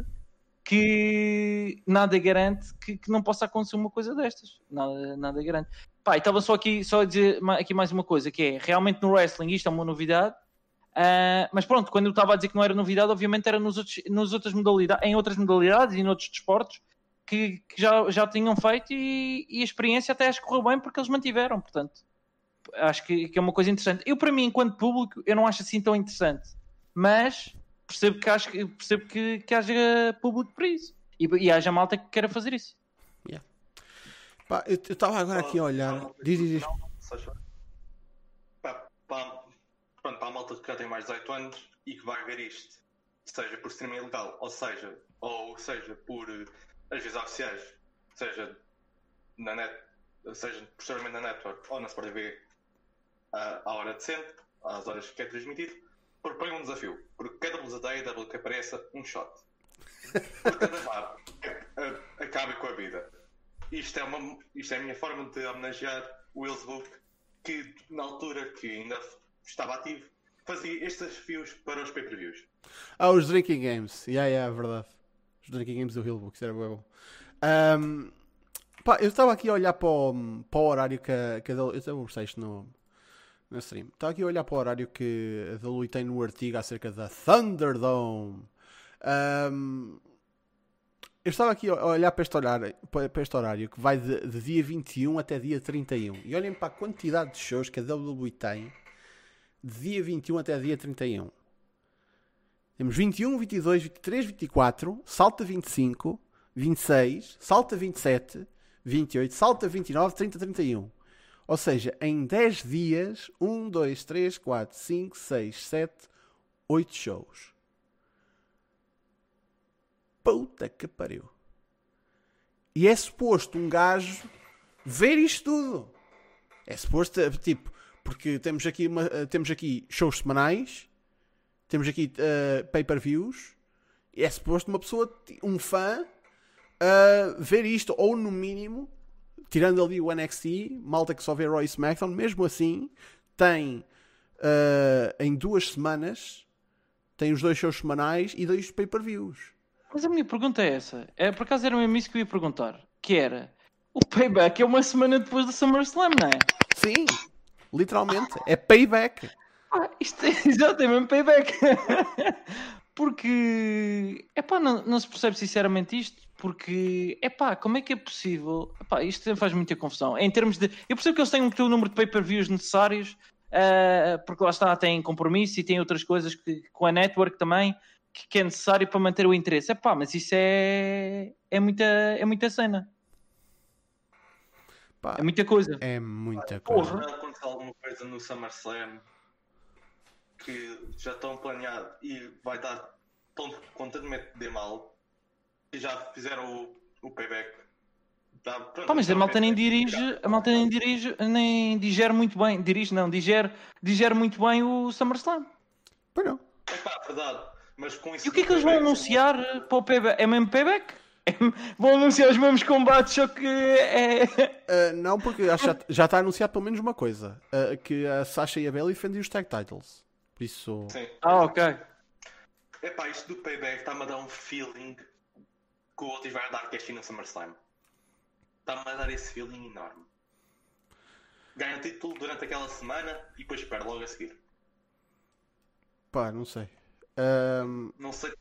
que nada garante que, que, não possa acontecer uma coisa destas. Nada, nada garante. Pá, estava só aqui só a dizer aqui mais uma coisa, que é realmente no wrestling isto é uma novidade. Uh, mas pronto, quando eu estava a dizer que não era novidade, obviamente era nos outros, nos outras modalidades, em outras modalidades e em outros desportos que, que já, já tinham feito e, e, a experiência até acho que correu bem porque eles mantiveram, portanto acho que, que, é uma coisa interessante. Eu para mim, enquanto público, eu não acho assim tão interessante, mas percebo que, acho, percebo que, que haja público para isso e, e haja malta que queira fazer isso. Yeah. Pá, eu estava agora aqui a olhar. Diz, diz, diz. Pá, pá, pronto, para a malta que já tem mais de 18 anos e que vai ver isto, seja por streaming ilegal, ou seja, ou seja por as vias oficiais, seja na net, seja posteriormente na network ou na Sport TV à, à hora decente, às horas que é transmitido, propõe um desafio. Por cada blusa da AEW que apareça, um shot. Por cada bar, acabe com a vida. Isto é, uma, isto é a minha forma de homenagear o Wills Book, que na altura que ainda estava ativo, fazia estes desafios para os pay-per-views. Ah, os Drinking Games. Yeah, yeah, é verdade. Os Drinking Games do Hillbook, era bom. Um, pá, eu estava aqui a olhar para o, para o horário que a, que a eu vou isto no, no stream. Estava aqui a olhar para o horário que a Deloitte tem no artigo acerca da Thunderdome. Um, eu estava aqui a olhar para este horário, para este horário que vai de, de, dia 21 até dia 31. E olhem para a quantidade de shows que a WWE tem de dia 21 até dia 31. Temos 21, 22, 23, 24, salta 25, 26, salta 27, 28, salta 29, 30, 31. Ou seja, em 10 dias, 1, 2, 3, 4, 5, 6, 7, 8 shows. Puta que pariu. E é suposto um gajo ver isto tudo. É suposto, tipo, porque temos aqui, uma, temos aqui shows semanais, temos aqui uh, pay-per-views, e é suposto uma pessoa, um fã, uh, ver isto, ou no mínimo, tirando ali o NXT, malta que só vê Roy SmackDown, mesmo assim, tem uh, em duas semanas, tem os dois shows semanais e dois pay-per-views. Mas a minha pergunta é essa. É, por acaso era mesmo isso que eu ia perguntar. Que era, o payback é uma semana depois do SummerSlam, não é? Sim, literalmente. É payback. Ah, isto é exatamente payback. Porque, é pá, não, não se percebe sinceramente isto. Porque, é pá, como é que é possível? Epá, isto faz muita confusão. Em termos de. Eu percebo que eles têm um o número de pay-per-views necessários, uh, porque lá está, têm compromisso e têm outras coisas que, com a network também que é necessário para manter o interesse. É pá, mas isso é, é, muita, é muita cena. Pá, é muita coisa. É muita coisa. Porra. Aconteceu alguma coisa no SummerSlam que já estão planeado e vai estar tão constantemente de mal e já fizeram o, o payback. Tá, pronto, Pá, mas a malta nem dirige, a malta nem dirige, nem digere muito bem, dirige não, digere, digere muito bem o SummerSlam. Pois não. É pá, verdade. Mas com isso e o que é que eles vão anunciar para o payback? É mesmo payback? vão anunciar os mesmos combates, só que é. Uh, não, porque acho já, está anunciado pelo menos uma coisa: uh, que a Sasha e a Belly defendem os tag titles. Por isso. Sim. Ah, ok. Epá, isto do payback está-me a dar um feeling que o Otis vai dar cash no SummerSlam. Está-me a dar esse feeling enorme. Ganha o título durante aquela semana e depois perde logo a seguir. Pá, não sei. Um, não sei.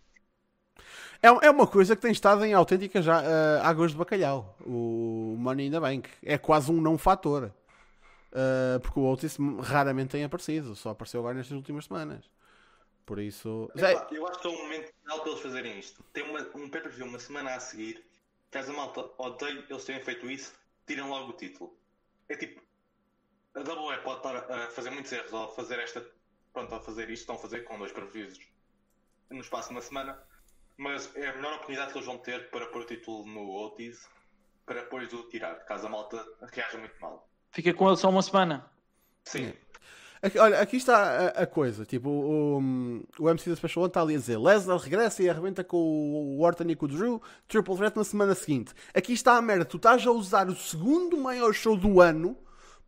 É, é uma coisa que tem estado em autêntica já, uh, águas de bacalhau. O Money in the Bank. É quase um não fator. Uh, porque o Otis raramente tem aparecido. Só apareceu agora nestas últimas semanas. Por isso. Epá, eu acho que é o momento final para eles fazerem isto. Tem uma, um pay-per-view uma semana a seguir. Caso a malta odeie eles terem feito isso, tiram logo o título. É tipo. A WWE pode estar a fazer muitos erros ao fazer esta. Pronto, a fazer isto, estão a fazer com dois pay-per-views no espaço de uma semana, mas é a melhor oportunidade que eles vão ter para pôr o título no Otis para depois o tirar, caso a malta reaja muito mal. Fica com ele só uma semana. Sim. Aqui, olha, aqui está a, a, coisa. Tipo, o, o MC da Special One está ali a dizer: Lesnar regressa e arrebenta com o Orton e com o Drew, Triple Threat na semana seguinte. Aqui está a merda. Tu estás a usar o segundo maior show do ano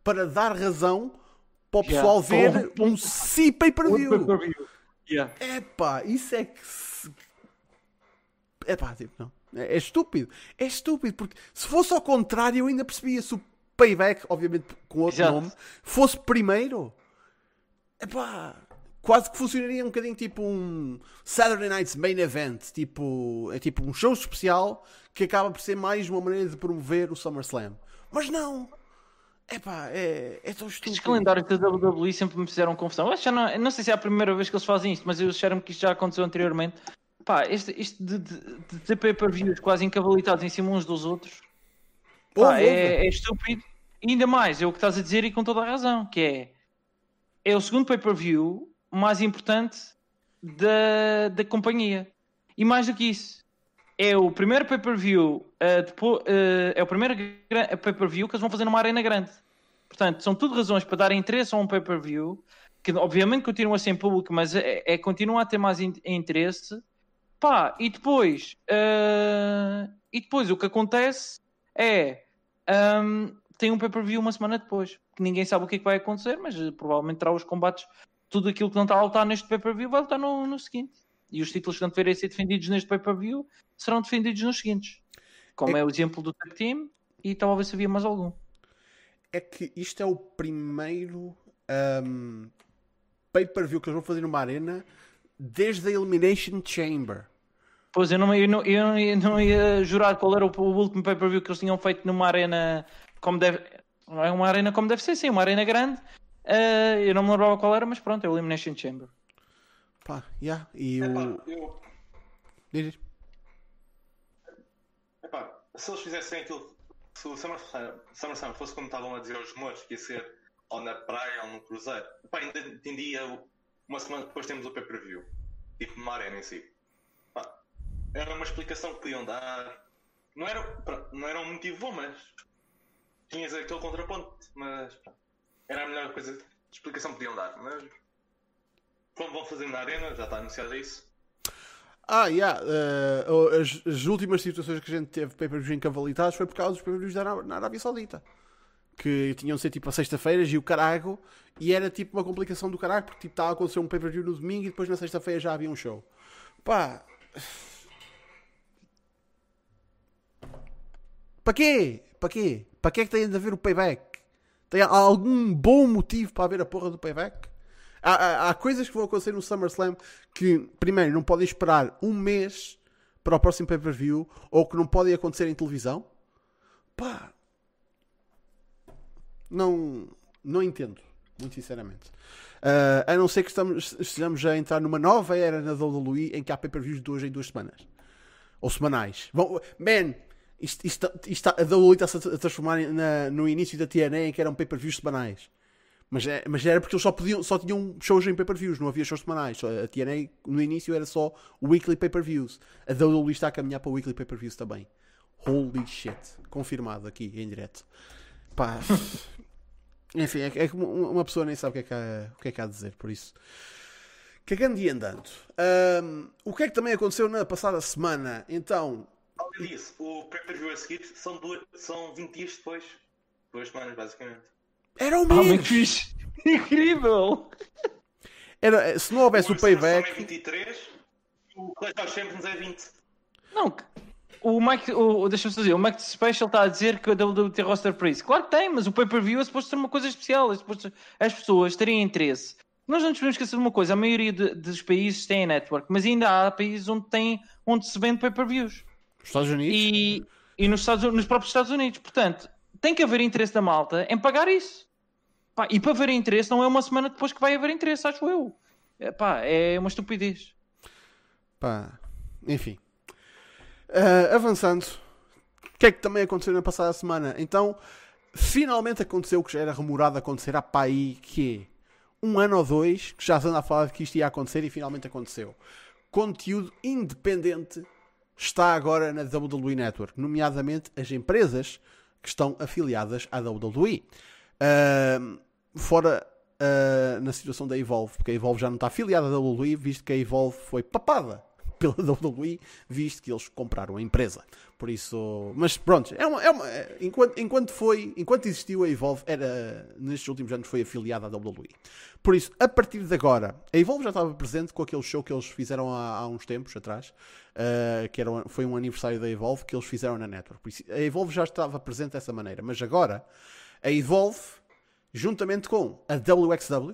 para dar razão para o pessoal yeah. ver um C pay-per-view. Yeah. Epá, isso é que. Se... Epá, tipo, não. É, é, estúpido. É estúpido, porque se fosse ao contrário, eu ainda percebia se o payback, obviamente com outro Exato. nome, fosse primeiro. Epá, quase que funcionaria um bocadinho tipo um Saturday Night's Main Event. Tipo, é tipo um show especial que acaba por ser mais uma maneira de promover o SummerSlam. Mas não! Epá, é, é tão estúpido. Estes calendários da WWE sempre me fizeram confusão. Eu não, não sei se é a primeira vez que eles fazem isto, mas eu acharam que isto já aconteceu anteriormente. Pá, este, este de, de, de ter pay-per-views quase encavalitados em cima uns dos outros pá, é, é, estúpido. E ainda mais, é o que estás a dizer e com toda a razão, que é é o segundo pay-per-view mais importante da, da companhia. E mais do que isso, é o primeiro pay-per-view uh, uh, é o primeiro pay-per-view que eles vão fazer numa arena grande. Portanto, são tudo razões para dar interesse a um pay-per-view que obviamente continua sem público, mas é, é continua a ter mais in interesse. Pá, e depois uh, e depois o que acontece é um, tem um pay-per-view uma semana depois, que ninguém sabe o que, é que vai acontecer, mas provavelmente terá os combates, tudo aquilo que não está a lutar neste pay-per-view vai lutar no, no seguinte. E os títulos que não deverem ser defendidos neste pay-per-view serão defendidos nos seguintes. Como é, é o exemplo do Tag Team e talvez havia mais algum. É que isto é o primeiro um, pay-per-view que eles vão fazer numa arena desde a Elimination Chamber. Pois, eu não, eu não, eu não ia jurar qual era o, o último pay-per-view que eles tinham feito numa arena como deve... É uma arena como deve ser, sim, uma arena grande. Uh, eu não me lembrava qual era, mas pronto, é o Elimination Chamber. Pá, yeah. E Epá, o. eu, Diz, epá, se eles fizessem aquilo, se o SummerSlam, SummerSlam fosse como estavam a dizer os rumores, que ia ser ou na praia ou no cruzeiro, epá, ainda entendia uma semana depois temos o pay-per-view, tipo uma arena em si. Era uma explicação que podiam dar. Não era, não era um motivo bom, mas tinhas aquele contraponto, mas pá, era a melhor coisa, explicação que podiam dar. Mas como vão fazer na arena, já está anunciado isso. Ah, yeah. eh, as, as últimas situações que a gente teve pay-per-view encavalitados foi por causa dos pay-per-views Ará- na Arábia Saudita. Que tinham de ser tipo a sexta-feiras e o carago. E era tipo uma complicação do carago, porque tipo, estava a acontecer um pay-per-view no domingo e depois na sexta-feira já havia um show. Pá. Para quê? Para quê? Para que é que tem de haver o payback? Tem algum bom motivo para haver a porra do payback? Há, há- há coisas que vão acontecer no SummerSlam que, primeiro, não podem esperar um mês para o próximo pay-per-view ou que não podem acontecer em televisão. Pá. Não, não entendo, muito sinceramente. Ah, a não ser que estamos, estejamos a entrar numa nova era na WWE em que há pay-per-views de duas em duas semanas. Ou semanais. Vão, man, isto, isto, isto, a WWE está-se a transformar na- no início da TNA em que eram pay-per-views semanais. Mas, é- mas era porque eles só, podiam, só tinham shows em pay-per-views, não havia shows semanais. A TNA no início era só weekly pay-per-views. A WWE está a caminhar para weekly pay-per-views também. Holy shit. Confirmado aqui em direto. Pá. Enfim, é, é uma pessoa nem sabe o que é que há, o que é que há a dizer, por isso. Cagando e andando. Ahm, o que é que também aconteceu na passada semana? Então, Além disso, o pay-per-view a seguir são, duas, são 20 dias depois. Duas semanas, basicamente. era o Ah, mês. fixe. Incrível. Era, se não houvesse o SummerSlam payback. é 23, o Clash of Champions é 20. Não, o Mike, o, deixa-me dizer, o Mike Special está a dizer que a WWE tem roster para isso. Claro que tem, mas o pay-per-view é suposto ser uma coisa especial, é suposto as pessoas terem interesse. Nós não nos podemos esquecer de uma coisa, a maioria de- dos países tem a network, mas ainda há países onde, tem, onde se vende pay-per-views. Os Estados Unidos. E, e nos, Estados, nos próprios Estados Unidos. Portanto, tem que haver interesse da malta em pagar isso. Pá, e para haver interesse não é uma semana depois que vai haver interesse, acho eu. É, pá, é uma estupidez. Pá, enfim. Ah, avançando, o que é que também aconteceu na passada semana? Então, finalmente aconteceu o que já era rumorado acontecer há pá aí que é um ano ou dois que já se anda a falar de que isto ia acontecer e finalmente aconteceu. Conteúdo independente está agora na WWE Network, nomeadamente as empresas que estão afiliadas à WWE. Ahm, fora ah, na situação da Evolve, porque a Evolve já não está afiliada à WWE, visto que a Evolve foi papada pela WWE, visto que eles compraram a empresa. Por isso, mas pronto, é uma, é uma- é- enquanto, enquanto foi, enquanto existiu a Evolve, era, nestes últimos anos foi afiliada à WWE. Por isso, a partir de agora, a Evolve já estava presente com aquele show que eles fizeram há, há uns tempos atrás, ah, que era, foi um aniversário da Evolve que eles fizeram na Network. Por isso, a Evolve já estava presente dessa maneira, mas agora a Evolve, juntamente com a WXW,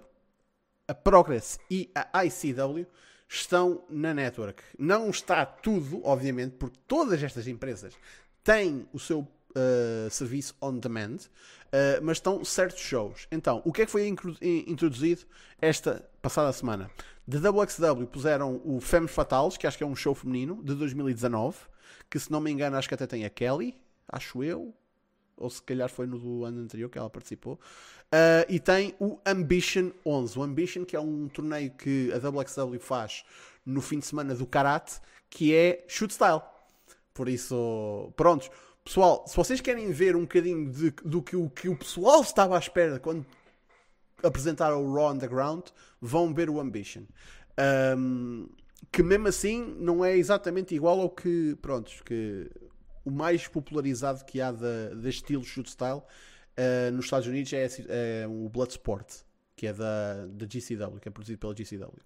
a Progress e a ICW estão na network. Não está tudo, obviamente, porque todas estas empresas têm o seu uh, serviço on demand, uh, mas estão certos shows. Então, o que é que foi introduzido esta passada semana? Da WXW puseram o Femmes Fatales, que acho que é um show feminino, de 2019, que se não me engano acho que até tem a Kelly, acho eu, ou se calhar foi no do ano anterior que ela participou. Uh, e tem o Ambition 11. O Ambition, que é um torneio que a WXW faz no fim de semana do Karate, que é shoot style. Por isso, prontos. Pessoal, se vocês querem ver um bocadinho de- do que o, que o pessoal estava à espera quando apresentaram o Raw Underground, vão ver o Ambition. Um, que mesmo assim não é exatamente igual ao que, prontos, que o mais popularizado que há da, deste estilo shoot style uh, nos Estados Unidos é, é o Bloodsport, que é da, da GCW, que é produzido pela GCW.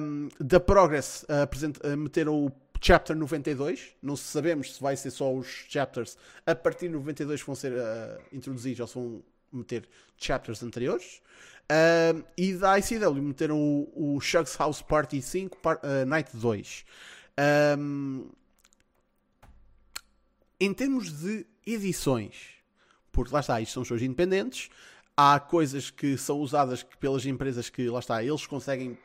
Um, da Progress uh, uh, meteram o Chapter 92, não sabemos se vai ser só os chapters a partir de 92 que vão ser uh, introduzidos ou se vão meter chapters anteriores. Um, e da ICW meteram o, o Shugs House Party 5 par- uh, Night 2. Um, em termos de edições, porque lá está, isto são shows independentes, há coisas que são usadas pelas empresas que lá está, eles conseguem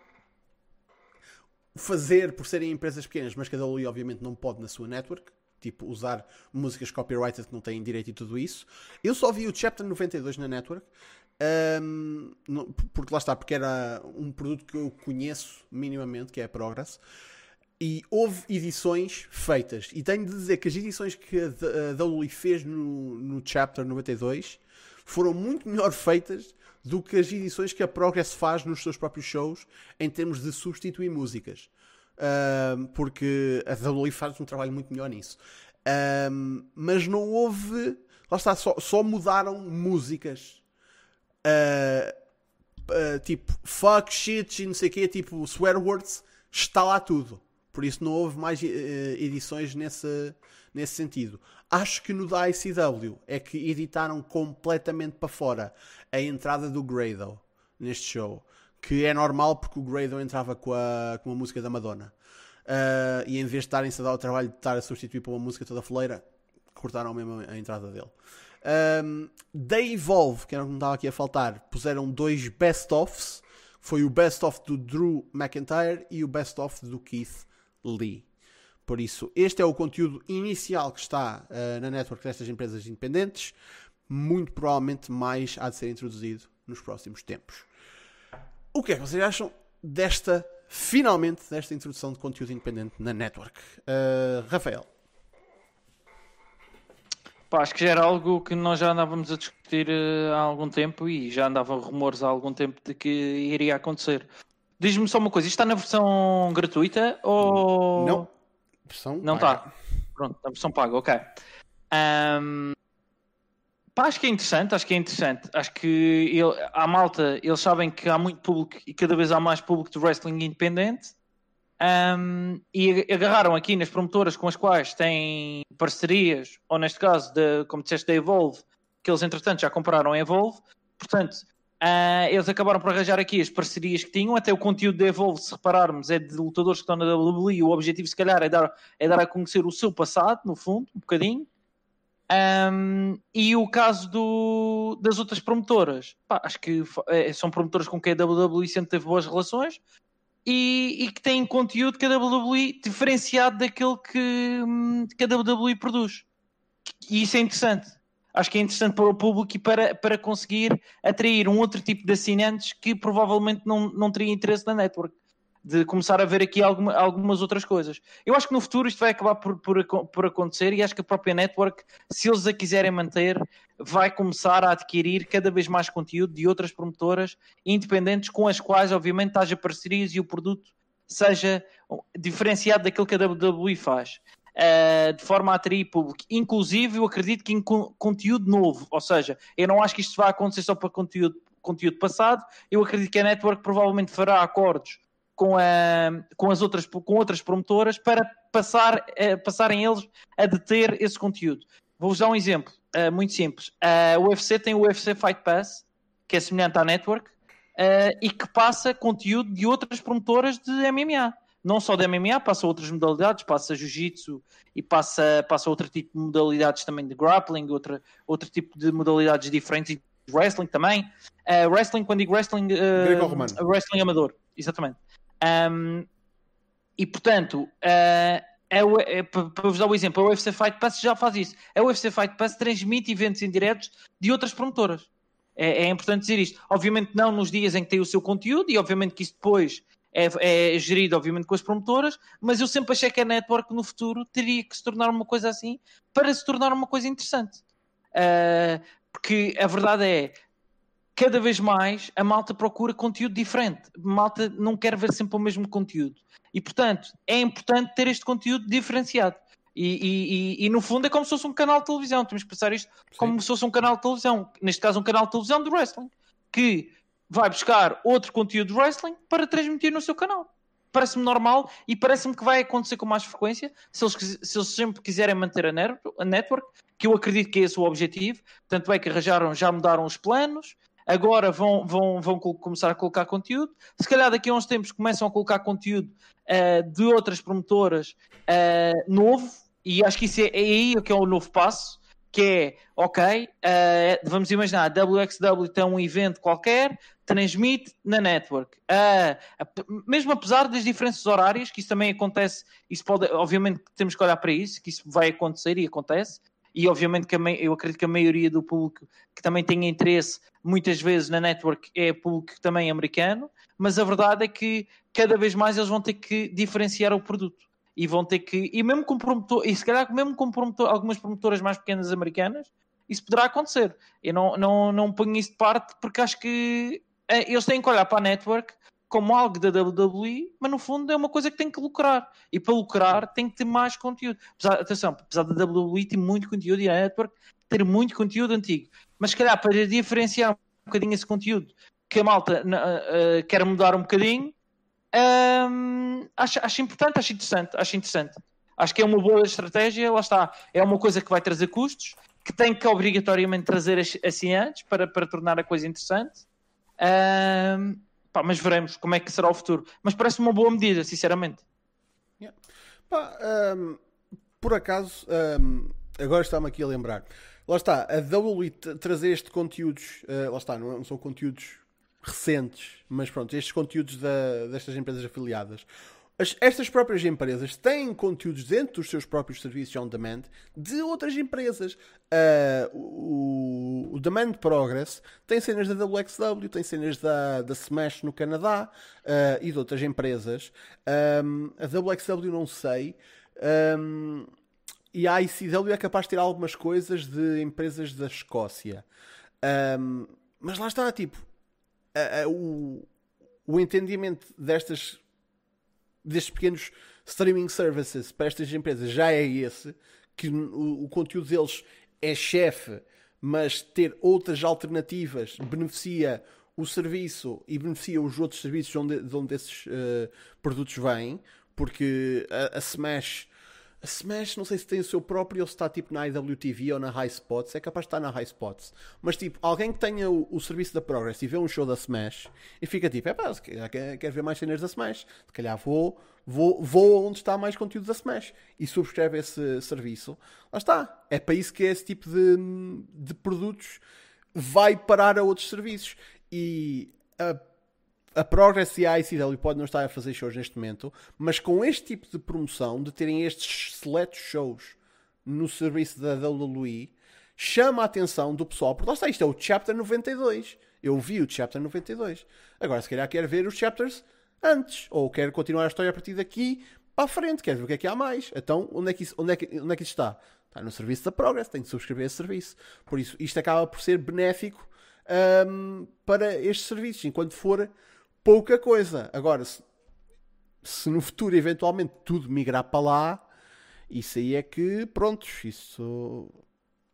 fazer por serem empresas pequenas, mas que a WWE obviamente não pode na sua network. Tipo, usar músicas copyrighted que não têm direito e tudo isso. Eu só vi o Chapter 92 na network. Um, porque lá está, porque era um produto que eu conheço minimamente, que é a Progress. E houve edições feitas. E tenho de dizer que as edições que a WWE fez no, no Chapter 92 foram muito melhor feitas do que as edições que a Progress faz nos seus próprios shows em termos de substituir músicas. Uh, porque a WWE faz um trabalho muito melhor nisso. Uh, mas não houve. Lá está, só, só mudaram músicas. Uh, tipo, fuck, shit e não sei o quê, tipo, swear words, está lá tudo. Por isso não houve mais eh, edições nesse, nesse sentido. Acho que no da ICW é que editaram completamente para fora a entrada do Grado neste show. Que é normal porque o Grado entrava com a, com a música da Madonna. Uh, e em vez de estarem-se a dar o trabalho de estar a substituir por uma música toda foleira, cortaram mesmo a entrada dele. Um, da Evolve, que era o que me estava aqui a faltar, puseram dois best-offs. Foi o best-of do Drew McIntyre e o best-of do Keith Por isso, este é o conteúdo inicial que está uh, na network destas empresas independentes. Muito provavelmente mais há de ser introduzido nos próximos tempos. O que é que vocês acham desta, finalmente, desta introdução de conteúdo independente na network? Uh, Rafael. Pá, acho que já era algo que nós já andávamos a discutir uh, há algum tempo e já andavam rumores há algum tempo de que iria acontecer. Diz-me só uma coisa, isto está na versão gratuita ou. Não. Versão Não está. Pronto, na versão paga, ok. Um... Pá, acho que é interessante, acho que é interessante. Acho que ele, a malta, eles sabem que há muito público e cada vez há mais público de wrestling independente. Um, e agarraram aqui nas promotoras com as quais têm parcerias, ou neste caso, de, como disseste, da Evolve, que eles entretanto já compraram a Evolve. Portanto, Uh, eles acabaram por arranjar aqui as parcerias que tinham, até o conteúdo da Evolve, se repararmos, é de lutadores que estão na WWE. O objetivo, se calhar, é dar, é dar a conhecer o seu passado, no fundo, um bocadinho. Um, e o caso do, das outras promotoras, pá, acho que é, são promotoras com quem a WWE sempre teve boas relações e, e, que têm conteúdo que a WWE diferenciado daquele que, hum, que a WWE produz. E isso é interessante acho que é interessante para o público e para, para conseguir atrair um outro tipo de assinantes que provavelmente não, não teria interesse na network. De começar a ver aqui alguma, algumas outras coisas. Eu acho que no futuro isto vai acabar por, por, por acontecer e acho que a própria network, se eles a quiserem manter, vai começar a adquirir cada vez mais conteúdo de outras promotoras independentes com as quais, obviamente, haja parcerias e o produto seja diferenciado daquilo que a WWE faz uh, de forma a atrair público. Inclusive, eu acredito que em conteúdo novo, ou seja, eu não acho que isto vai acontecer só para conteúdo, conteúdo passado, eu acredito que a network provavelmente fará acordos com, a, com, as outras, com outras promotoras para passar, uh, passarem eles a deter esse conteúdo. Vou-vos dar um exemplo uh, muito simples. Uh, o UFC tem o UFC Fight Pass, que é semelhante à network, uh, e que passa conteúdo de outras promotoras de MMA não só da MMA, passa outras modalidades, passa jiu-jitsu e passa, passa outro tipo de modalidades também de grappling, outra, outro tipo de modalidades diferentes e wrestling também. Uh, wrestling, quando digo wrestling, uh, wrestling amador, exatamente. Um, e portanto, uh, é, é, para vos dar o exemplo, a UFC Fight Pass já faz isso. A UFC Fight Pass transmite eventos em diretos de outras promotoras. É, é, importante dizer isto. Obviamente não nos dias em que tem o seu conteúdo e obviamente que isso depois é, é gerido, obviamente, com as promotoras, mas eu sempre achei que a network no futuro teria que se tornar uma coisa assim para se tornar uma coisa interessante. Uh, porque a verdade é, cada vez mais a malta procura conteúdo diferente. A malta não quer ver sempre o mesmo conteúdo. E, portanto, é importante ter este conteúdo diferenciado. E, e, e, e, no fundo é como se fosse um canal de televisão. Temos que pensar isto Sim. como se fosse um canal de televisão. Neste caso, um canal de televisão de wrestling. Que vai buscar outro conteúdo de wrestling para transmitir no seu canal. Parece-me normal e parece-me que vai acontecer com mais frequência se eles, se eles sempre quiserem manter a, a network, que eu acredito que é esse o objetivo. Tanto é que arranjaram, já mudaram os planos, agora vão, vão, vão começar a colocar conteúdo. Se calhar daqui a uns tempos começam a colocar conteúdo uh, de outras promotoras uh, novo, e acho que isso é, é aí que é o novo passo que é, ok, uh, vamos imaginar, a WXW tem um evento qualquer, transmite na network. Uh, mesmo apesar das diferenças horárias, que isso também acontece, isso pode, obviamente temos que olhar para isso, que isso vai acontecer e acontece, e obviamente que a, eu acredito que a maioria do público que também tem interesse, muitas vezes na network, é público também americano, mas a verdade é que cada vez mais eles vão ter que diferenciar o produto e vão ter que, e mesmo com promotor, e se calhar mesmo com promotor, algumas promotoras mais pequenas americanas, isso poderá acontecer. Eu não, não, não ponho isso de parte porque acho que é, eles têm que olhar para a network como algo da WWE, mas no fundo é uma coisa que tem que lucrar. E para lucrar tem que ter mais conteúdo. Apesar, atenção, apesar da WWE ter muito conteúdo e a network ter muito conteúdo antigo. Mas se calhar para diferenciar um bocadinho esse conteúdo que a malta uh, uh, quer mudar um bocadinho, acho, acho importante, acho interessante, acho interessante. Acho que é uma boa estratégia, lá está. É uma coisa que vai trazer custos, que tem que obrigatoriamente trazer assinantes para, para tornar a coisa interessante. Pá, mas veremos como é que será o futuro. Mas parece uma boa medida, sinceramente. Yeah. Pá, um, por acaso, um, agora está-me aqui a lembrar. Lá está, a WWE trazer este conteúdos, uh, lá está, não são conteúdos recentes, mas pronto, estes conteúdos da, destas empresas afiliadas. As, estas próprias empresas têm conteúdos dentro dos seus próprios serviços on demand de outras empresas. Uh, o, o, Demand Progress tem cenas da WXW, tem cenas da, da Smash no Canadá uh, e de outras empresas. Um, a WXW não sei. Um, e a ICW é capaz de ter algumas coisas de empresas da Escócia. Um, mas lá está, tipo, a, a, o, o entendimento destas destes pequenos streaming services para estas empresas já é esse, que o, o conteúdo deles é chefe, mas ter outras alternativas beneficia o serviço e beneficia os outros serviços de onde, de onde esses uh, produtos vêm, porque a, a Smash a Smash, não sei se tem o seu próprio ou se está tipo na IWTV ou na High Spots. É capaz de estar na High Spots. Mas tipo, alguém que tenha o, o serviço da Progress e vê um show da Smash e fica tipo, é pá, quer, quer ver mais cenas da Smash. Se calhar vou, vou, vou onde está mais conteúdo da Smash e subscreve esse serviço. Lá está. É para isso que esse tipo de, de produtos vai parar a outros serviços. E a a Progress e a ICW pode não estar a fazer shows neste momento, mas com este tipo de promoção, de terem estes seletos shows no serviço da WWE, chama a atenção do pessoal, porque lá está, isto é o Chapter 92. Eu vi o Chapter 92. Agora, se calhar, quer ver os chapters antes, ou quer continuar a história a partir daqui para a frente, quer ver o que é que há mais. Então, onde é que isso, onde é que, onde é que isso está? Está no serviço da Progress, tem de subscrever esse serviço. Por isso, isto acaba por ser benéfico um, para estes serviços, enquanto for pouca coisa. Agora, se, se no futuro eventualmente tudo migrar para lá, isso aí é que, prontos, isso.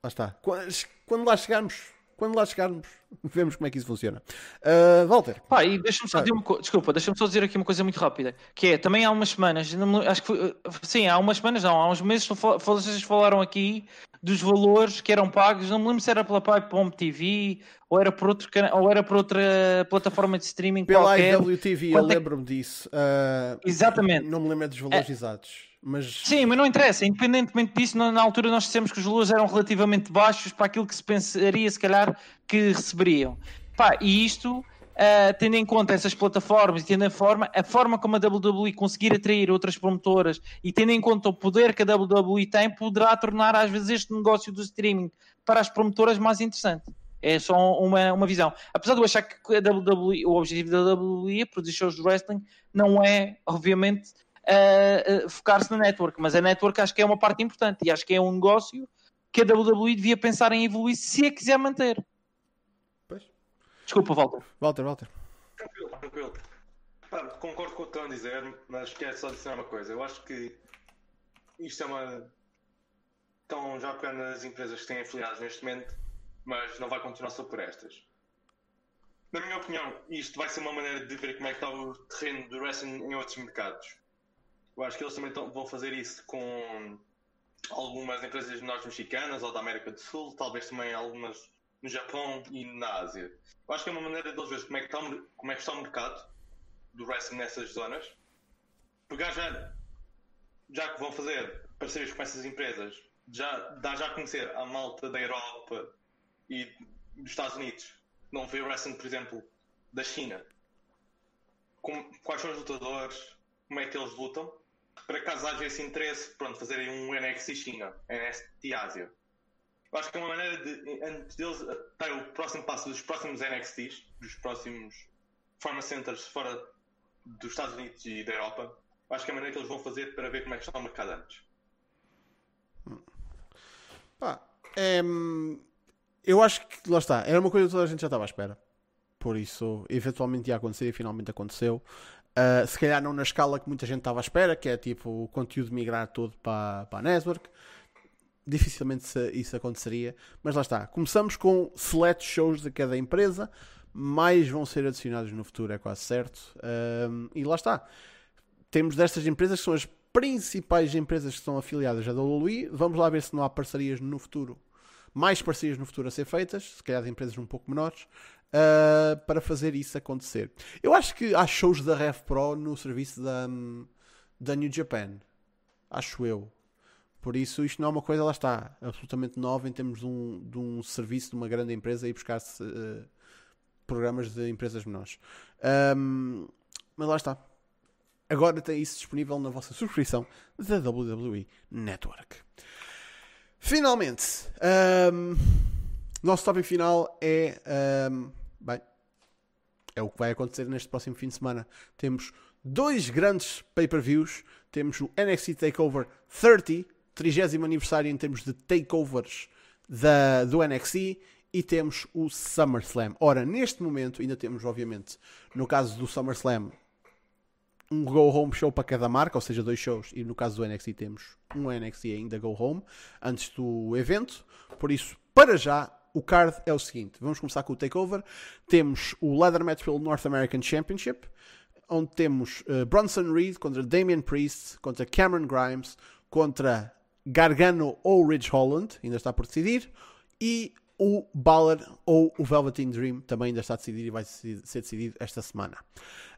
Lá está. Quando, lá chegarmos, quando lá chegarmos, vemos como é que isso funciona. Uh, Walter. Pá, e deixa-me só ah. dizer uma desculpa, deixa-me só dizer aqui uma coisa muito rápida, que é, também há umas semanas, acho que foi, sim, há umas semanas não, há uns meses vocês falaram aqui dos valores que eram pagos, não me lembro se era pela Pipom TV ou era por, outro, ou era por outra plataforma de streaming Pela qualquer. IWTV, eu é lembro-me disso. Uh, Exatamente. Não me lembro dos valores é. exatos. Mas... Sim, mas não interessa. Independentemente disso, na, altura nós dissemos que os valores eram relativamente baixos para aquilo que se pensaria, se calhar, que receberiam. Pá, e isto, uh, tendo em conta essas plataformas e tendo em forma, a forma como a WWE conseguir atrair outras promotoras e tendo em conta o poder que a WWE tem, poderá tornar às vezes este negócio do streaming para as promotoras mais interessante. É só uma, uma visão. Apesar de eu achar que a WWE, o objetivo da WWE, produzir shows de wrestling, não é, obviamente, uh, uh, focar-se na network, mas a network acho que é uma parte importante e acho que é um negócio que a WWE devia pensar em evoluir se a quiser manter. Desculpa, Walter. Walter, Walter. Tranquilo, tranquilo. Pá, concordo com o que estão a dizer, mas quero só dizer uma coisa. Eu acho que isto é uma. Estão já pegando as empresas que têm afiliados neste momento, mas não vai continuar só por estas. Na minha opinião, isto vai ser uma maneira de ver como é que está o terreno do wrestling em outros mercados. Eu acho que eles também vão fazer isso com algumas empresas menores mexicanas ou da América do Sul, talvez também algumas no Japão e na Ásia. Eu acho que é uma maneira de eles ver como é que está, como é que está o mercado do wrestling nessas zonas. Pegar já, já que vão fazer parcerias com essas empresas, já dá já a conhecer a malta da Europa e dos Estados Unidos. Não vê wrestling, por exemplo, da China. Como, quais são os lutadores, como é que eles lutam, para caso haja esse interesse, pronto, fazerem um NXT China, NXT Ásia. Acho que é uma maneira de, antes deles, dar o próximo passo dos próximos NXTs, dos próximos Pharma Centers fora dos Estados Unidos e da Europa, acho que é a maneira que eles vão fazer para ver como é que está o mercado antes. Pá, é, eu acho que lá está, era uma coisa que toda a gente já estava à espera. Por isso, eventualmente ia acontecer e finalmente aconteceu. Uh, se calhar não na escala que muita gente estava à espera, que é tipo o conteúdo migrar todo para, para a network. Dificilmente isso aconteceria, mas lá está. Começamos com select shows de cada empresa, mais vão ser adicionados no futuro, é quase certo. Uh, e lá está. Temos destas empresas que são as principais empresas que são afiliadas à WWE. Vamos lá ver se não há parcerias no futuro, mais parcerias no futuro a ser feitas, se calhar de empresas um pouco menores, uh, para fazer isso acontecer. Eu acho que há shows da Rev Pro no serviço da, da New Japan. Acho eu. Por isso, isto não é uma coisa, lá está, absolutamente nova em termos de um, de um serviço de uma grande empresa e buscar uh, programas de empresas menores. Um, mas lá está. Agora tem isso disponível na vossa subscrição da WWE Network. Finalmente, um, nosso tópico final é um, Bem, é o que vai acontecer neste próximo fim de semana. Temos dois grandes pay-per-views. Temos o NXT TakeOver 30, 30 aniversário em termos de takeovers da, do NXT. E temos o SummerSlam. Ora, neste momento, ainda temos, obviamente, no caso do SummerSlam, um Go Home show para cada marca, ou seja, dois shows. E no caso do NXT, temos um NXT ainda Go Home antes do evento. Por isso, para já, o card é o seguinte: vamos começar com o takeover. Temos o Ladder Match pelo North American Championship, onde temos uh, Bronson Reed contra Damian Priest, contra Cameron Grimes, contra Gargano ou Ridge Holland, ainda está por decidir, e o Balor ou o Velveteen Dream também ainda está a decidir e vai ser decidido esta semana.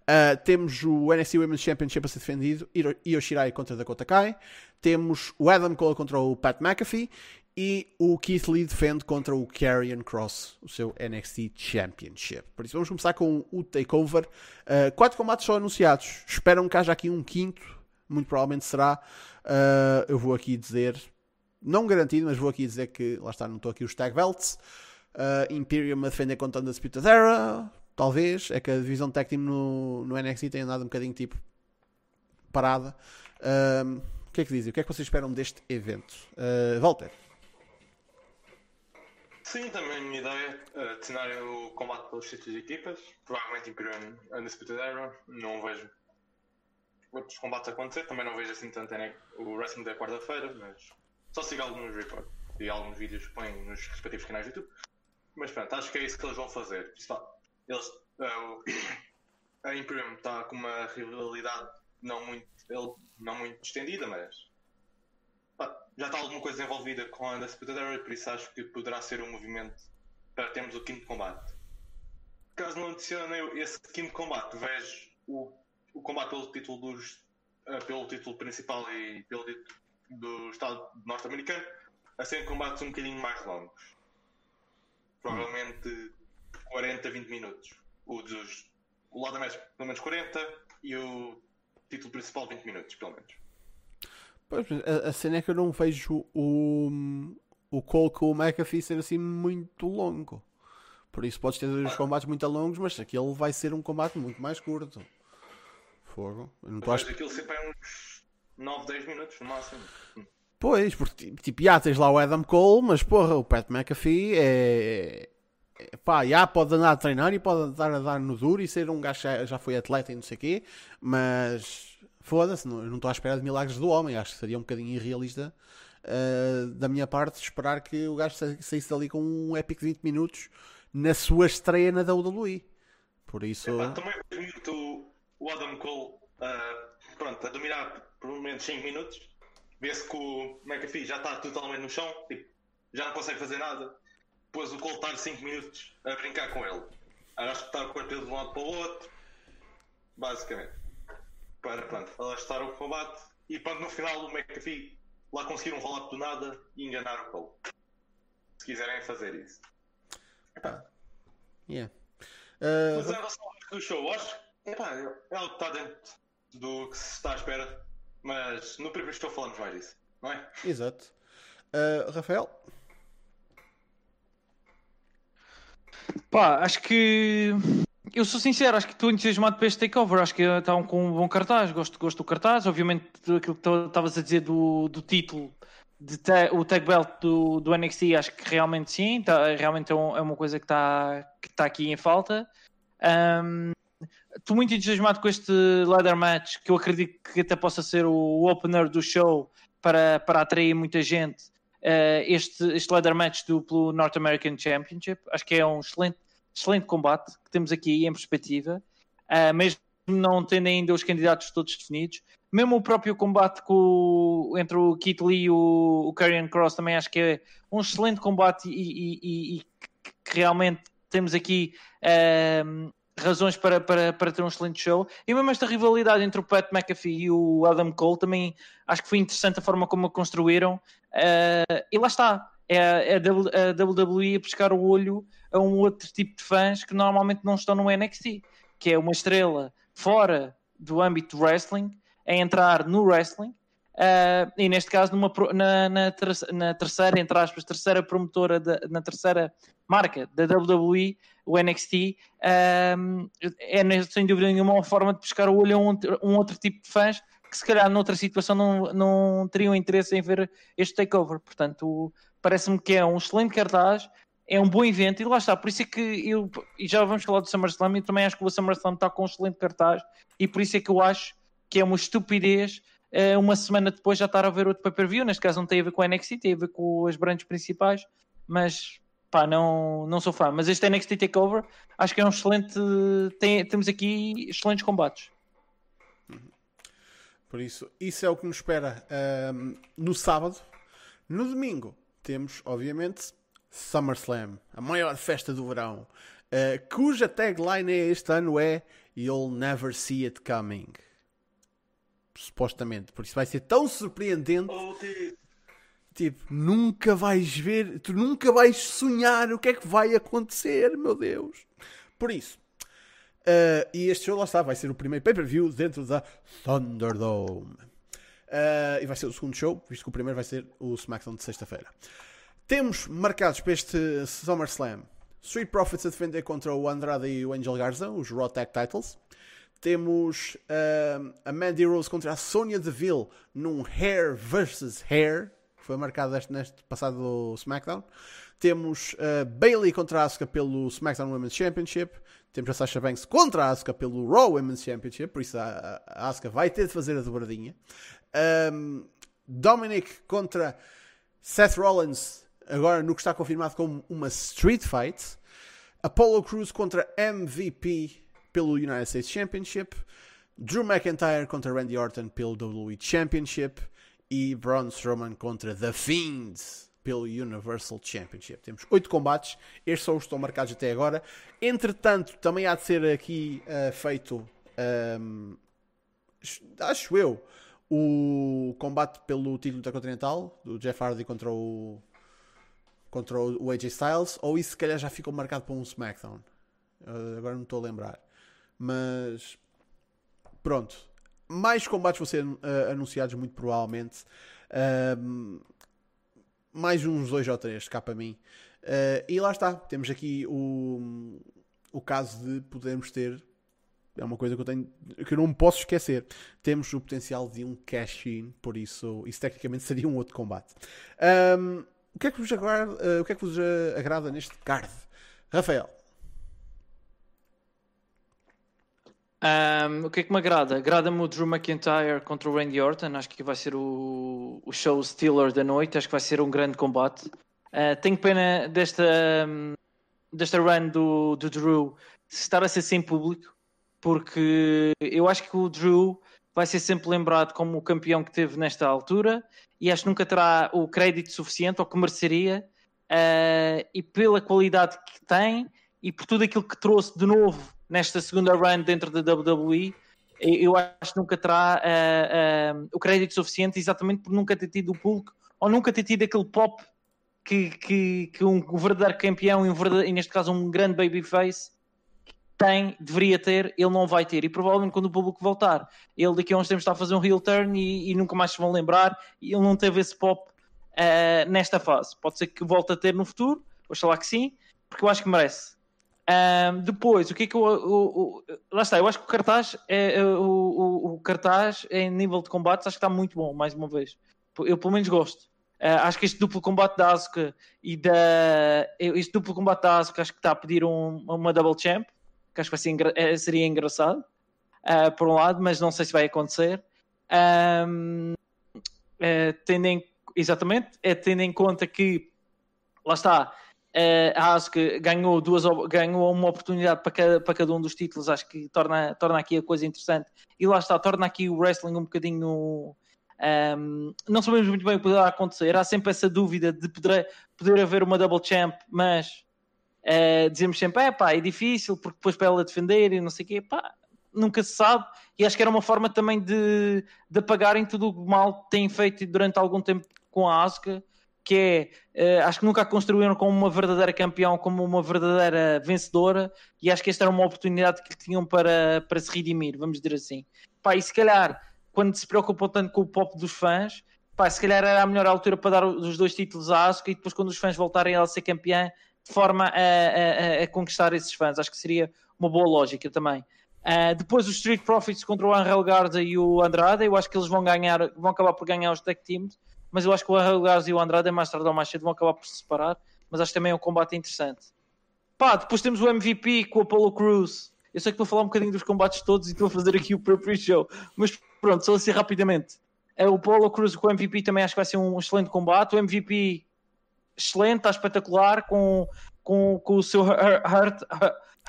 Uh, temos o NXT Women's Championship a ser defendido, Io Shirai contra Dakota Kai. Temos o Adam Cole contra o Pat McAfee e o Keith Lee defende contra o Karrion Cross, o seu NXT Championship. Por isso vamos começar com o Takeover. Uh, quatro combates só anunciados. Esperam que haja aqui um quinto. Muito provavelmente será. Uh, eu vou aqui dizer, não garantido, mas vou aqui dizer que, lá está, não estou aqui os Tag Belts. Uh, Imperium a defender contra a Undisputed Era. Talvez. É que a divisão Tag Team no, no NXT tem andado um bocadinho tipo parada. Uh, o que é que dizem? O que é que vocês esperam deste evento? Uh, Walter. Sim, também a minha ideia é adicionar o combate pelos títulos de equipas, provavelmente Imperium Undisputed Era. Não vejo outros combates acontecer, também não vejo assim tanto né, o wrestling da quarta-feira, mas só sigo alguns reports e alguns vídeos que põem nos respectivos canais de YouTube. Mas pronto, acho que é isso que eles vão fazer. Eles, uh, a Imperium está com uma rivalidade não muito, não muito estendida, mas já está alguma coisa envolvida com a Undisputed por isso acho que poderá ser um movimento para termos o quinto combate. Caso não adicione esse quinto combate, vejo o, o combate pelo título, dos, uh, pelo título principal e pelo título do Estado norte-americano a serem combates um bocadinho mais longos. Provavelmente hum. 40, 20 minutos. O, dos, o lado mais pelo menos 40 e o título principal 20 minutos, pelo menos. Pois, a, a cena é que eu não vejo o, o Cole com o McAfee ser assim muito longo. Por isso podes ter dois combates muito longos, mas aquele vai ser um combate muito mais curto. Fogo. Eu não estou aquilo sempre é uns 9, 10 minutos no máximo. Pois, porque tipo, já tens lá o Adam Cole, mas porra, o Pat McAfee é. é pá, já pode andar a treinar e pode andar a dar no duro e ser um gajo que já foi atleta e não sei o quê, mas foda-se, não, eu não estou à espera de milagres do homem. Acho que seria um bocadinho irrealista uh, da minha parte esperar que o gajo saísse dali com um épico de 20 minutos na sua estreia na WWE. Por isso. Epá, também muito o Adam Cole uh, pronto, a dominar por menos 5 minutos. Vê-se que o McAfee já está totalmente no chão, tipo, já não consegue fazer nada. Depois o Cole está 5 minutos a brincar com ele. Arrastar o corpo de um lado para o outro. Basicamente para pronto, alastar o combate. E pronto, no final o McAfee lá conseguir um roll-up do nada e enganar o Cole. Se quiserem fazer isso. Epá. Yeah. Uh, Mas em relação ao show, acho epá, é que está dentro do que se está à espera. Mas no primeiro show falamos mais disso, não é? Exato. Uh, Rafael? Pá, acho que eu sou sincero, acho que estou entusiasmado para este takeover. Acho que estão com um bom cartaz. Gosto, gosto do cartaz. Obviamente, aquilo que estavas a dizer do, do título, de ta, o tag belt do, do NXT, acho que realmente sim. Tá, realmente é, um, é, uma coisa que está que tá aqui em falta. Um, estou muito entusiasmado com este ladder match, que eu acredito que até possa ser o opener do show para, para atrair muita gente. Uh, este, este ladder match do, North American Championship, acho que é um excelente excelente combate que temos aqui em perspectiva, uh, mesmo não tendo ainda os candidatos todos definidos. Mesmo o próprio combate com, entre o Keith Lee e o, o Karrion Cross também acho que é um excelente combate e, e, e que realmente temos aqui uh, razões para, para, para ter um excelente show. E mesmo esta rivalidade entre o Pat McAfee e o Adam Cole também acho que foi interessante a forma como a construíram. Uh, e lá está, é, é a WWE a pescar o olho a um outro tipo de fãs que normalmente não estão no NXT, que é uma estrela fora do âmbito do wrestling, a entrar no wrestling, uh, e neste caso numa, na, na, na, terceira, entre aspas, terceira promotora, de, na terceira marca da WWE, o NXT, uh, é sem dúvida nenhuma uma forma de pescar o olho a um, um outro tipo de fãs que se calhar noutra situação não, não teriam interesse em ver este takeover. Portanto, parece-me que é um excelente cartaz, é um bom evento e lá está. Por isso é que eu, e já vamos falar do SummerSlam, e também acho que o SummerSlam está com um excelente cartaz, e por isso é que eu acho que é uma estupidez uma semana depois já estar a ver outro pay-per-view. Neste caso não tem a ver com o NXT, tem a ver com as brands principais, mas pá, não, não sou fã. Mas este NXT Takeover acho que é um excelente. Tem, temos aqui excelentes combates. Por isso, isso é o que nos espera um, no sábado. No domingo, temos, obviamente, SummerSlam, a maior festa do verão, uh, cuja tagline este ano é You'll Never See It Coming. Supostamente, por isso vai ser tão surpreendente. Oh, tipo, nunca vais ver, tu nunca vais sonhar o que é que vai acontecer, meu Deus. Por isso, uh, e este show lá está, vai ser o primeiro pay-per-view dentro da Thunderdome. Uh, e vai ser o segundo show, visto que o primeiro vai ser o SmackDown de sexta-feira. Temos marcados para este SummerSlam Street Profits a defender contra o Andrade e o Angel Garza, os Raw Tag Titles. Temos uh, a Mandy Rose contra a Sonya Deville num Hair vs Hair, que foi marcado neste, neste passado SmackDown. Temos uh, Bailey contra a Asuka pelo SmackDown Women's Championship. Temos a Sasha Banks contra a Asuka pelo Raw Women's Championship, por isso a, a Asuka vai ter de fazer a dobradinha. Um, Dominic contra Seth Rollins, agora no que está confirmado como uma Street Fight. Apollo Crews contra MVP pelo United States Championship. Drew McIntyre contra Randy Orton pelo WWE Championship. E Braun Strowman contra The Fiend pelo Universal Championship. Temos oito combates, estes são os que estão marcados até agora. Entretanto, também há de ser aqui uh, feito, um, acho eu, o combate pelo título intercontinental do Jeff Hardy contra o contra o AJ Styles ou isso se calhar já ficou marcado para um SmackDown uh, agora não estou a lembrar mas pronto mais combates vão ser uh, anunciados muito provavelmente uh, mais uns dois ou três cá para mim e lá está temos aqui o, o caso de podermos ter é uma coisa que eu tenho que eu não posso esquecer. Temos o potencial de um cash-in, por isso isso tecnicamente seria um outro combate. Um, o que é que vos agrada, uh, o que é que vos agrada neste card? Rafael. Um, o que é que me agrada? Agrada-me o Drew McIntyre contra o Randy Orton. Acho que vai ser o, o show Stealer da noite. Acho que vai ser um grande combate. Uh, tenho pena desta, desta run do, do Drew estar a ser sem público porque eu acho que o Drew vai ser sempre lembrado como o campeão que teve nesta altura e acho que nunca terá o crédito suficiente ou que mereceria uh, e pela qualidade que tem e por tudo aquilo que trouxe de novo nesta segunda run dentro da WWE eu acho que nunca terá uh, uh, o crédito suficiente exatamente por nunca ter tido o público ou nunca ter tido aquele pop que, que, que um, verdadeiro campeão e, um verdadeiro, e neste caso um grande babyface tem, deveria ter, ele não vai ter. E provavelmente quando o público voltar, ele daqui a uns tempos está a fazer um heel turn e, e nunca mais se vão lembrar. E ele não teve esse pop uh, nesta fase. Pode ser que volte a ter no futuro, oxalá que sim, porque eu acho que merece. Um, depois, o que é que eu, o, lá está, eu acho que o cartaz é, é o, o, cartaz em nível de combates acho que está muito bom, mais uma vez. Eu pelo menos gosto. Uh, acho que este duplo combate da Asuka e da este duplo combate da Asuka acho que está a pedir um, uma double champ, que acho que. Eh, seria engraçado uh, por um lado, mas não sei se vai acontecer. Um, uh, tendo em, exatamente, é tendo em conta que lá está Uh, acho que ganhou, duas, ganhou uma oportunidade para cada, para cada um dos títulos, acho que torna, torna aqui a coisa interessante. E lá está, torna aqui o wrestling um bocadinho. Um, ehm, não sabemos muito bem o que poderá acontecer. Há sempre essa dúvida de poder, poder haver uma double champ, mas uh, dizemos sempre: é pá, é difícil, porque depois para ela defender e não sei o quê, pá, nunca se sabe. E acho que era uma forma também de, de apagarem tudo o mal que têm feito durante algum tempo com a Asuka que é, uh, acho que nunca a construíram como uma verdadeira campeão, como uma verdadeira vencedora, e acho que esta era uma oportunidade que tinham para, para se redimir, vamos dizer assim. Pá, e se calhar, quando se preocupam tanto com o pop dos fãs, pá, se calhar era a melhor altura para dar os dois títulos à Asuka e depois quando os fãs voltarem a ser campeã, de forma a, a, a, conquistar esses fãs. Acho que seria uma boa lógica também. Uh, depois os Street Profits contra o Angel Garza e o Andrade, eu acho que eles vão ganhar, vão acabar por ganhar os tag teams mas eu acho que o Garza e o Andrade, mais tarde ou mais cedo, vão acabar por se separar. Mas acho também é um combate interessante. Pá, depois temos o MVP com o Apollo Cruz. Eu sei que estou a falar um bocadinho dos combates todos e estou a fazer aqui o pre-show, mas pronto, só assim rapidamente. É, o Apollo Cruz com o MVP também acho que vai ser um excelente combate. O MVP excelente, está espetacular com, com, com o seu Hurt,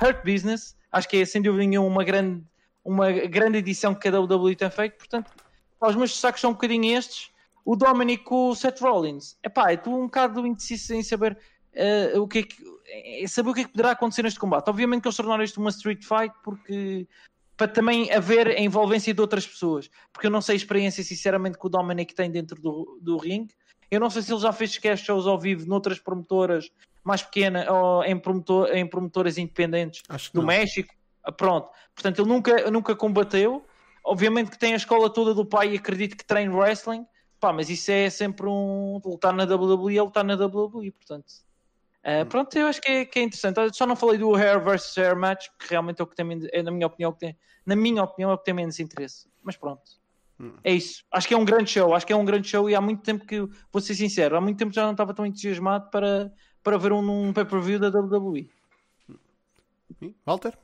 Hurt Business. Acho que é sem dúvida nenhuma uma grande, uma grande edição que a WWE tem feito. Portanto, os meus destaques são um bocadinho estes o Dominic com o Seth Rollins. Epá, estou um bocado indeciso em saber uh, o que é que, saber o que é que poderá acontecer neste combate. Obviamente que eles tornaram isto uma street fight porque para também haver a envolvência de outras pessoas. Porque eu não sei a experiência, sinceramente, que o Dominic tem dentro do, do ringue. Eu não sei se ele já fez sketch shows ao vivo noutras promotoras mais pequenas ou em, promotor, em promotoras independentes do não. México. Ah, pronto. Portanto, ele nunca, nunca combateu. Obviamente que tem a escola toda do pai e acredito que treine wrestling Pá, mas isso é sempre um. Lutar na WWE é lutar na WWE, portanto. Uh, pronto, eu acho que é, que é interessante. Eu só não falei do Hair versus Hair match, que realmente é o que tem, é, na minha opinião, que tem, na minha opinião, é o que tem menos interesse. Mas pronto. Hum. É isso. Acho que é um grande show. Acho que é um grande show e há muito tempo que, vou ser sincero, há muito tempo já não estava tão entusiasmado para, para ver um, um pay-per-view da WWE. Walter?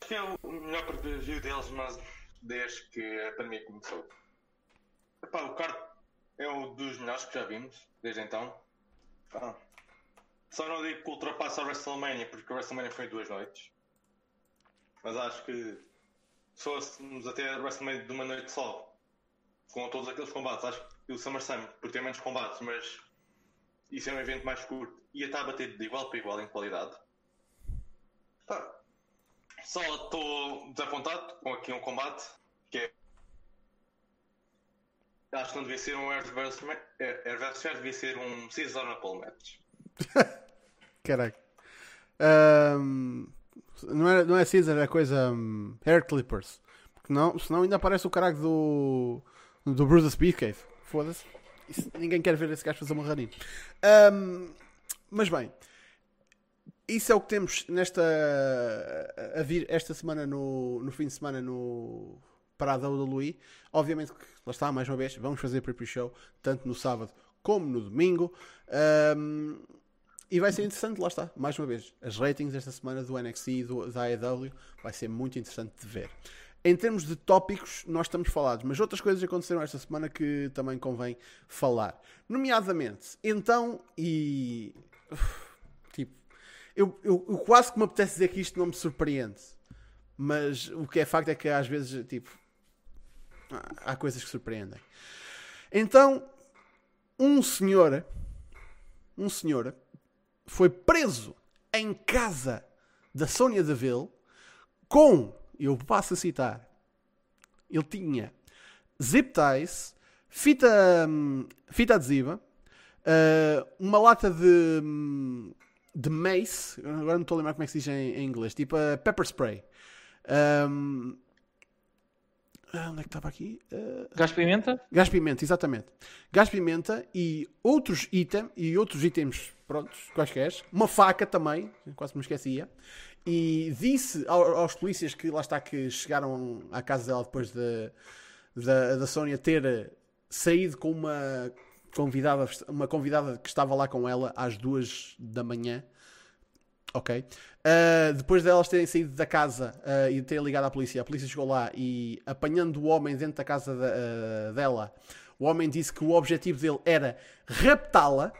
Acho que é o melhor pay-per-view deles, mas desde que a pandemia começou. Epá, o card é um dos melhores que já vimos desde então. Ah. Só não digo que ultrapassa a WrestleMania, porque a WrestleMania foi duas noites. Mas acho que se fôssemos até a WrestleMania de uma noite só, com todos aqueles combates, acho que o SummerSlam, por ter menos combates, mas isso é um evento mais curto, ia estar a bater de igual para igual em qualidade. Só estou desapontado com aqui um combate que é. Acho que não devia ser um Adversary, devia ser um Caesar na match. Caraca. Um, não, é, não é Caesar, é coisa. Um, hair Clippers. Porque não, senão ainda aparece o caralho do. do Bruce Speedcave. Foda-se. Ninguém quer ver esse gajo fazer uma raninha. Um, mas bem isso é o que temos nesta a vir esta semana no, no fim de semana no para a WWE. Obviamente que lá está mais uma vez, vamos fazer pre-show tanto no sábado como no domingo. Um, e vai ser interessante, lá está, mais uma vez, as ratings esta semana do NXT e do, da AEW vai ser muito interessante de ver. Em termos de tópicos, nós estamos falados, mas outras coisas aconteceram esta semana que também convém falar. Nomeadamente, então, e. Uf, eu, eu, eu, quase que me apetece dizer que isto não me surpreende. Mas o que é facto é que às vezes, tipo, há coisas que surpreendem. Então, um senhor, um senhor, foi preso em casa da Sónia Deville com, eu passo a citar, ele tinha zip ties, fita, hum, fita adesiva, uh, uma lata de, hum, de mace, agora não estou a lembrar como é que se diz em, em inglês, tipo uh, pepper spray. Um, ah, onde é que estava aqui? Uh, gás pimenta? Gás pimenta, exatamente. Gás pimenta e outros itens, e outros itens, prontos, quaisquer. Uma faca também, quase me esquecia. E disse aos polícias que lá está que chegaram à casa dela depois de, da, da Sónia ter saído com uma convidada, uma convidada que estava lá com ela às duas da manhã. Ok. Uh, depois delas terem saído da casa uh, e terem ligado à polícia, a polícia chegou lá e apanhando o homem dentro da casa uh, dela, o homem disse que o objetivo dele era raptá-la.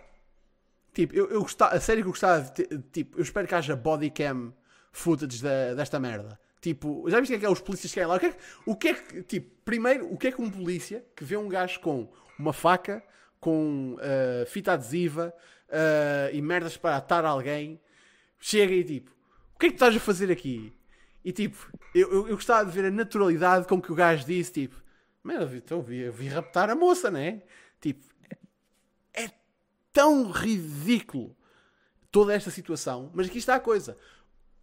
Tipo, eu, eu gostava, a sério que eu gostava de, tipo, eu espero que haja body cam footage da, desta merda. Tipo, já viste o que é que é os polícias que lá? O que é o que é que, tipo, primeiro, o que é que um polícia que vê um gajo com uma faca, com uh, fita adesiva uh, e merdas para atar alguém, chega e tipo, o que é que estás a fazer aqui? E tipo, eu, eu, eu gostava de ver a naturalidade com que o gajo disse, tipo, merda, então, vi, vi raptar a moça, né? Tipo, é tão ridículo toda esta situação, mas aqui está a coisa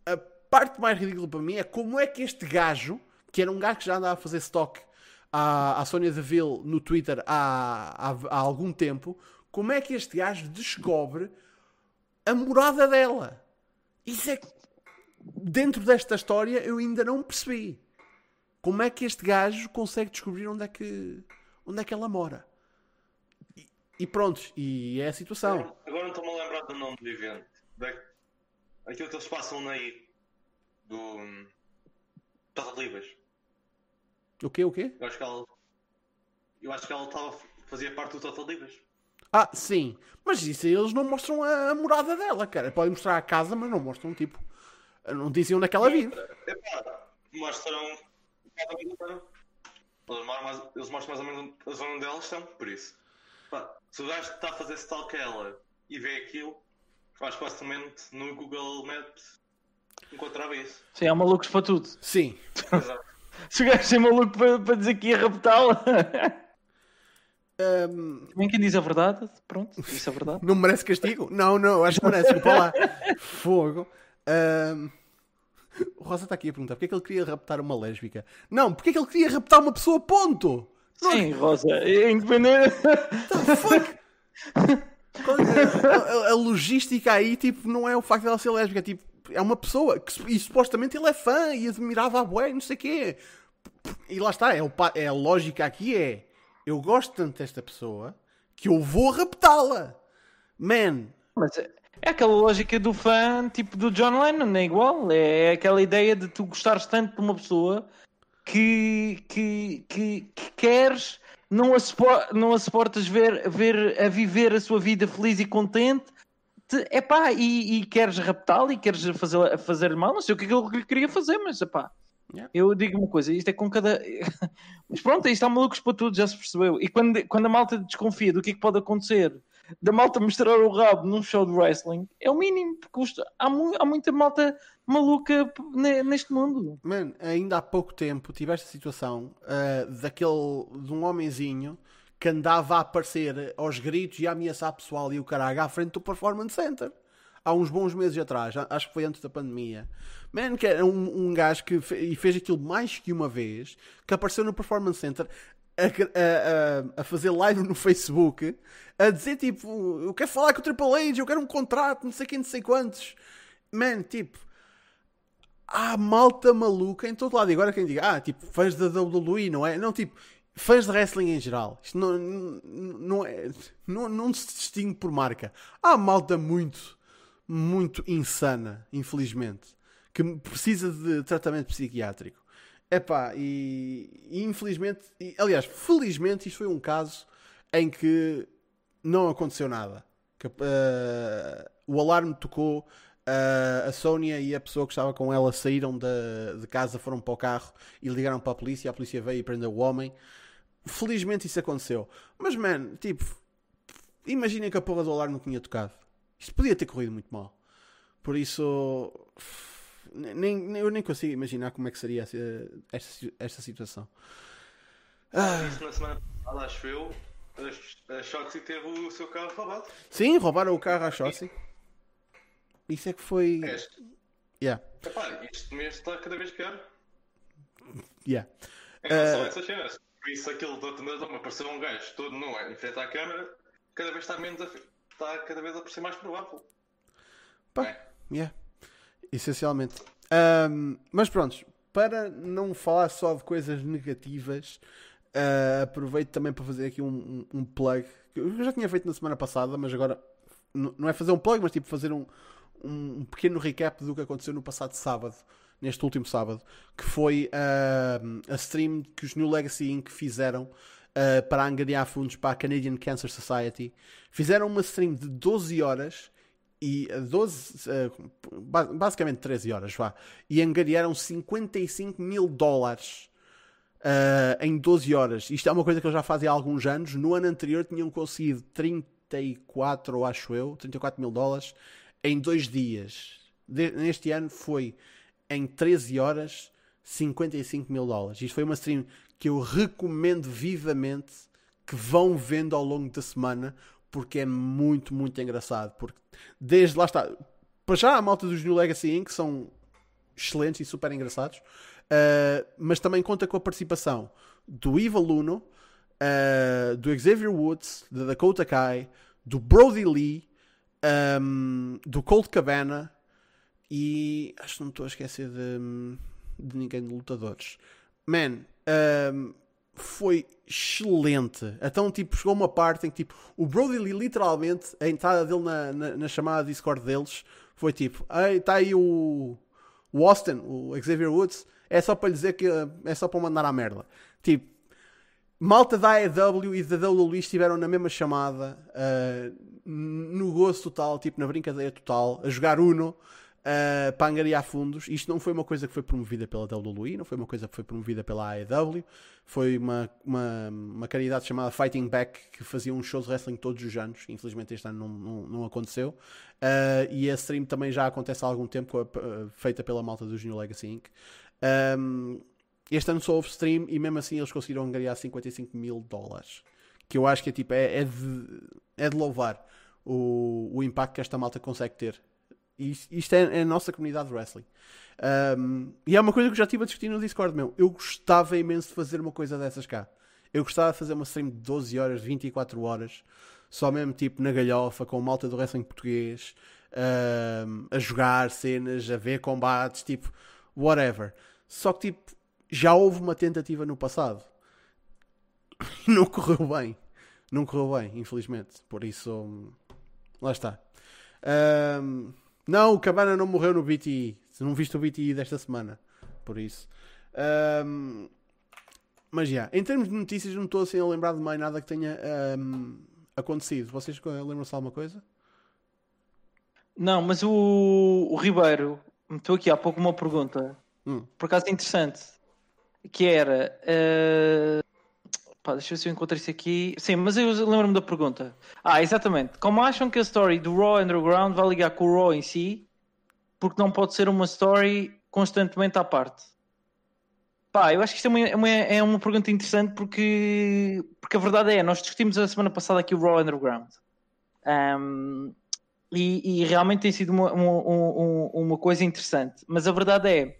a parte mais ridícula para mim é como é que este gajo, que era um gajo que já andava a fazer stock à, à Sónia Deville no Twitter há, há, há algum tempo, como é que este gajo descobre a morada dela? Isso é que, dentro desta história, eu ainda não percebi. Como é que este gajo consegue descobrir onde é que, onde é que ela mora? E, e pronto, e é a situação. Agora não estou-me a lembrar do nome do evento aquilo que eles passam aí do Total Libras. O quê? O quê? Eu acho que ela. Eu acho que ela tava, fazia parte do Total Libras. Ah, sim. Mas isso eles não mostram a, a, morada dela, cara. Podem mostrar a casa, mas não mostram, tipo. Não dizem onde é que ela vive. Epá, mostram. Eles mostram mais ou menos a zona onde elas estão, por isso. Pá, se o gajo está a fazer stalk a ela e vê aquilo, Acho que facilmente no Google Maps encontrava isso. Sim, há malucos para tudo. Sim. Exato. Se o gajo é maluco para, para dizer que ia raptá-la. Um... Também quem diz a verdade, pronto, isso é verdade. Não merece castigo? Não, não, acho que merece. Lá. Fogo. Um... O Rosa está aqui a perguntar porque é que ele queria raptar uma lésbica. Não, porque é que ele queria raptar uma pessoa, ponto! Sim, Rosa, é independente. The fuck? a, a, logística aí, tipo, não é o facto dela ser lésbica, é, tipo, é uma pessoa que e supostamente ele é fã e admirava a bué, não sei o quê. E lá está, é, o, é a lógica aqui é eu gosto tanto desta pessoa que eu vou raptá-la. Man. Mas é, é aquela lógica do fã, tipo do John Lennon, é igual. É aquela ideia de tu gostares tanto de uma pessoa que, que, que, que queres não a, não a suportas ver, ver a viver a sua vida feliz e contente, é pá, e, e, queres raptá-lo e queres fazer, fazer mal, não sei o que, é que ele queria fazer, mas pá. Yeah. Eu digo uma coisa, isto é com cada. mas pronto, isto há malucos para tudo, já se percebeu. E quando, quando a malta desconfia do que é que pode acontecer, da malta mostrar o rabo num show de wrestling, é o mínimo, porque. Há, mu há muita malta maluca neste mundo. Mano, ainda há pouco tempo tive esta situação uh, daquele de um homenzinho que andava a aparecer aos gritos e a ameaçar pessoal e o caralho à frente do Performance Center. Há uns bons meses atrás, acho que foi antes da pandemia. Man, que era um, um gajo que fe, fez aquilo mais que uma vez, que apareceu no Performance Center a, a, a, fazer live no Facebook, a dizer tipo, eu quero falar com o Triple H, eu quero um contrato, não sei quem, não sei quantos. Man, tipo, há malta maluca em todo lado. E agora quem diga, ah, tipo, fãs da WWE, não é? Não, tipo, fãs de wrestling em geral. Isto não, não, é, não, não se distingue por marca. Há malta muito, muito insana, infelizmente, que precisa de tratamento psiquiátrico. Epá, e, e infelizmente, e, aliás, felizmente, isto foi um caso em que não aconteceu nada. Que, uh, o alarme tocou Uh, a Sónia e a pessoa que estava com ela saíram de, de, casa, foram para o carro e ligaram para a polícia. A polícia veio e prendeu o homem. Felizmente isso aconteceu. Mas, man, tipo, imaginem que a porra do alarme não tinha tocado. Isto podia ter corrido muito mal. Por isso, nem, eu nem consigo imaginar como é que seria esta, esta situação. Ah. Isso na semana passada, acho eu, a, Shoxy teve o seu carro roubado. Sim, roubaram o carro à Shoxy. Isso é que foi. Este. Yeah. Epá, este mês está cada vez pior. Yeah. Em relação uh... a essas cenas. Por isso, aquilo do atendedor me apareceu um gajo todo nu em frente à câmera, cada vez está menos a, está cada vez a ser mais provável. Pá, é. yeah. Essencialmente. Um, mas pronto, para não falar só de coisas negativas, uh, aproveito também para fazer aqui um, um, um, plug que eu já tinha feito na semana passada, mas agora não é fazer um plug, mas tipo fazer um, um pequeno recap do que aconteceu no passado sábado neste último sábado, que foi uh, a stream que os New Legacy Inc. fizeram uh, para angariar fundos para a Canadian Cancer Society. Fizeram uma stream de 12 horas e 12, uh, ah, basicamente 13 horas, vá, e angariaram 55 mil dólares em 12 horas. Isto é uma coisa que eles já fazem há alguns anos. No ano anterior tinham conseguido 34, acho eu, 34 mil dólares em dois dias. De, neste ano foi em 13 horas 55 mil dólares. Isto foi uma stream que eu recomendo vivamente que vão vendo ao longo da semana porque é muito, muito engraçado. Porque desde lá está, para já a malta dos New Legacy Inc. são excelentes e super engraçados, uh, mas também conta com a participação do Eva Luno, uh, do Xavier Woods, da Dakota Kai, do Brody Lee, um, do Colt Cabana e acho que não estou a esquecer de, de ninguém de lutadores. Man, um, foi excelente. Então, tipo, chegou uma parte em que, tipo, o Brody Lee, literalmente, a entrada dele na, na, na chamada Discord deles foi tipo: está aí o, o Austin, o Xavier Woods, é só para lhe dizer que é só para mandar a merda. Tipo, malta da AEW e da WWE estiveram na mesma chamada, uh, no gosto total, tipo, na brincadeira total, a jogar Uno uh, para angariar fundos. Isto não foi uma coisa que foi promovida pela WWE, não foi uma coisa que foi promovida pela AEW, foi uma, uma, uma caridade chamada Fighting Back que fazia uns shows de wrestling todos os anos. Infelizmente este ano não, não, não aconteceu. Uh, e a stream também já acontece há algum tempo, uh, feita pela malta do Junior Legacy Inc. Um, este ano só houve stream e mesmo assim eles conseguiram angariar 55 mil dólares. Que eu acho que é tipo, é, é, de, é de louvar o, o impacto que esta malta consegue ter isto, isto é, é, a nossa comunidade de wrestling. Um, e é uma coisa que eu já estive a discutir no Discord, meu. Eu gostava imenso de fazer uma coisa dessas cá. Eu gostava de fazer uma stream de 12 horas, 24 horas, só mesmo tipo na galhofa, com malta do wrestling português, um, a jogar cenas, a ver combates, tipo, whatever. Só que tipo, já houve uma tentativa no passado. Não correu bem. Não correu bem, infelizmente. Por isso, lá está. Um, não, o Cabana não morreu no BTE. Se não viste o BTE desta semana. Por isso. Um, mas já, em termos de notícias, não estou assim a lembrar de mais nada que tenha um, acontecido. Vocês lembram-se de alguma coisa? Não, mas o, o Ribeiro meteu aqui há pouco uma pergunta, hum. por acaso interessante, que era. Uh, Pá, deixa eu ver se eu encontro isso aqui. Sim, mas eu lembro-me da pergunta. Ah, exatamente. Como acham que a story do Raw Underground vai ligar com o Raw em si? Porque não pode ser uma story constantemente à parte. Pá, eu acho que isto é uma, é uma, é uma pergunta interessante porque, porque a verdade é, nós discutimos a semana passada aqui o Raw Underground. Um, e, e, realmente tem sido uma, uma, uma coisa interessante. Mas a verdade é,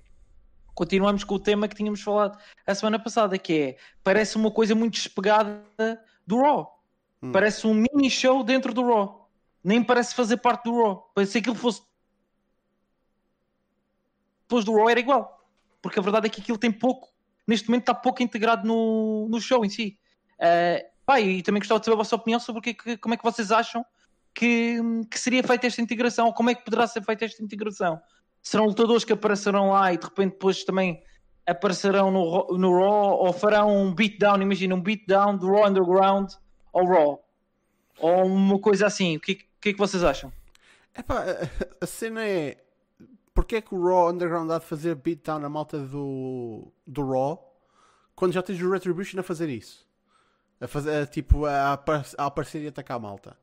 continuamos com o tema que tínhamos falado a semana passada, que é parece uma coisa muito despegada do Raw. Hum. Parece um mini show dentro do Raw. Nem parece fazer parte do Raw. Se aquilo fosse depois do Raw era igual. Porque a verdade é que aquilo tem pouco, neste momento está pouco integrado no, no show em si. Uh, pá, e também gostava de saber a vossa opinião sobre o que, que, como é que vocês acham que, que seria feita esta integração, ou como é que poderá ser feita esta integração serão lutadores que aparecerão lá e de repente depois também aparecerão no, no Raw ou farão um beatdown, imagina um beatdown do Raw Underground ao Raw ou uma coisa assim. O que, que é que vocês acham? Epá, a, cena é porque é que o Raw Underground há de fazer beatdown na malta do, do Raw quando já tens o Retribution a fazer isso? A fazer tipo a, a aparecer e atacar a malta.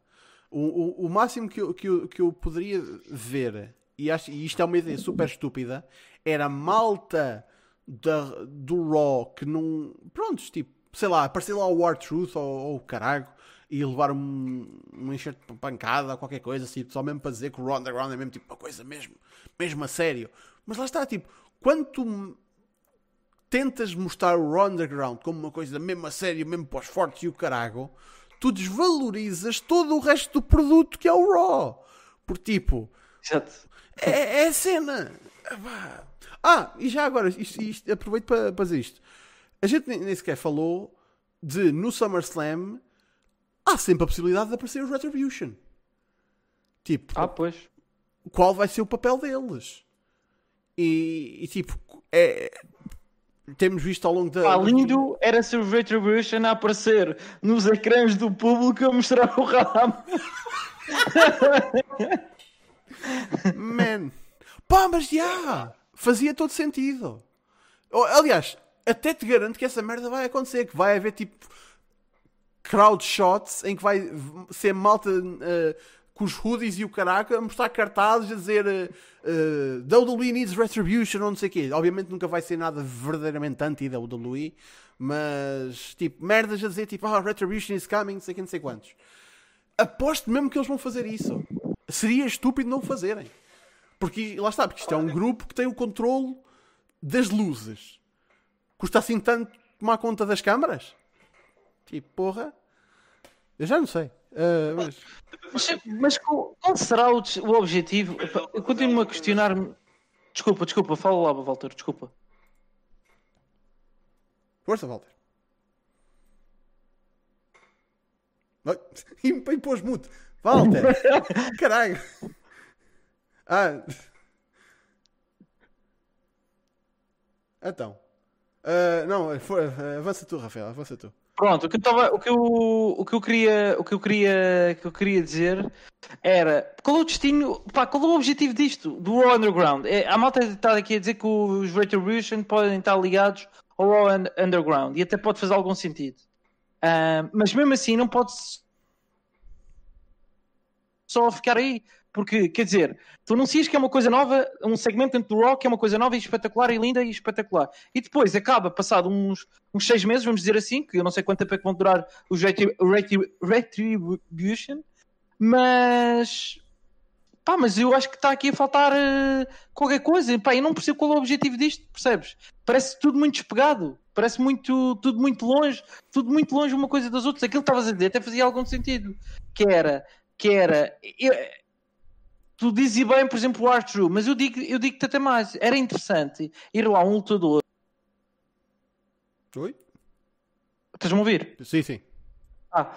O, o, o máximo que eu, que, eu, que eu poderia ver e, acho, e isto é uma ideia super estúpida, era malta da, do Raw que não. Prontos, tipo, sei lá, aparecer lá o War Truth ou o caralho e levar um, um enxerto de pancada ou qualquer coisa, assim, só mesmo para dizer que o Raw Underground é mesmo tipo uma coisa mesmo, mesmo a sério. Mas lá está, tipo, quando tu tentas mostrar o Raw Underground como uma coisa mesmo a sério, mesmo para os fortes e o carago, tu desvalorizas todo o resto do produto que é o Raw. Por tipo, é, é cena. Ah, e já agora, isto, isto, aproveito para, para dizer isto. A gente nem sequer falou de no SummerSlam há sempre a possibilidade de aparecer os Retribution. Tipo, ah, pois. qual vai ser o papel deles? E, e tipo, é, temos visto ao longo da. Ah, lindo era se o Retribution a aparecer nos ecrãs do público a mostrar o ramo. Man, pá, mas já fazia todo sentido. Aliás, até te garanto que essa merda vai acontecer, que vai haver tipo crowd shots em que vai ser malta uh, com os hoodies e o caraca a mostrar cartazes a dizer uh, uh, WWE needs retribution ou não sei o quê. Obviamente nunca vai ser nada verdadeiramente anti-WWE, mas tipo, merdas a dizer tipo, ah, retribution is coming, não sei quem, não sei quantos. Aposto mesmo que eles vão fazer isso. Seria estúpido não fazerem. Porque lá está, porque isto é um grupo que tem o controle das luzes. Custa assim tanto tomar conta das câmaras? Tipo, porra. Eu já não sei. Uh, mas... mas... mas, qual será o, o objetivo? Eu continuo a questionar-me. Desculpa, desculpa, fala lá, Walter, desculpa. Força, Walter. E me pôs mute. Walter! Caralho! Ah. Então. Uh, não, for, uh, avança tu, Rafael, avança tu. Pronto, o que eu tava, o que eu, o que eu queria, o que eu queria, que eu queria dizer era qual é o destino, pá, qual é o objetivo disto do Raw Underground? É, a malta está aqui a dizer que os Retribution podem estar ligados ao Raw Underground e até pode fazer algum sentido. Uh, mas mesmo assim não pode só ficar aí. Porque, quer dizer, tu anuncias que é uma coisa nova, um segmento dentro do Rock é uma coisa nova e espetacular e linda e espetacular. E depois acaba, passado uns, uns seis meses, vamos dizer assim, que eu não sei quanto tempo é que vão durar os Retribution, mas. Pá, mas eu acho que está aqui a faltar uh, qualquer coisa. Pá, eu não percebo qual é o objetivo disto, percebes? Parece tudo muito despegado. Parece muito, tudo muito longe, tudo muito longe uma coisa das outras. Aquilo que estavas a dizer até fazia algum sentido. Que era, que era. Eu, tu dizes bem, por exemplo, o Arthur, mas eu digo, eu digo-te até mais. Era interessante ir lá um lutador. Oi? Estás-me a ouvir? Sim, sim. Ah,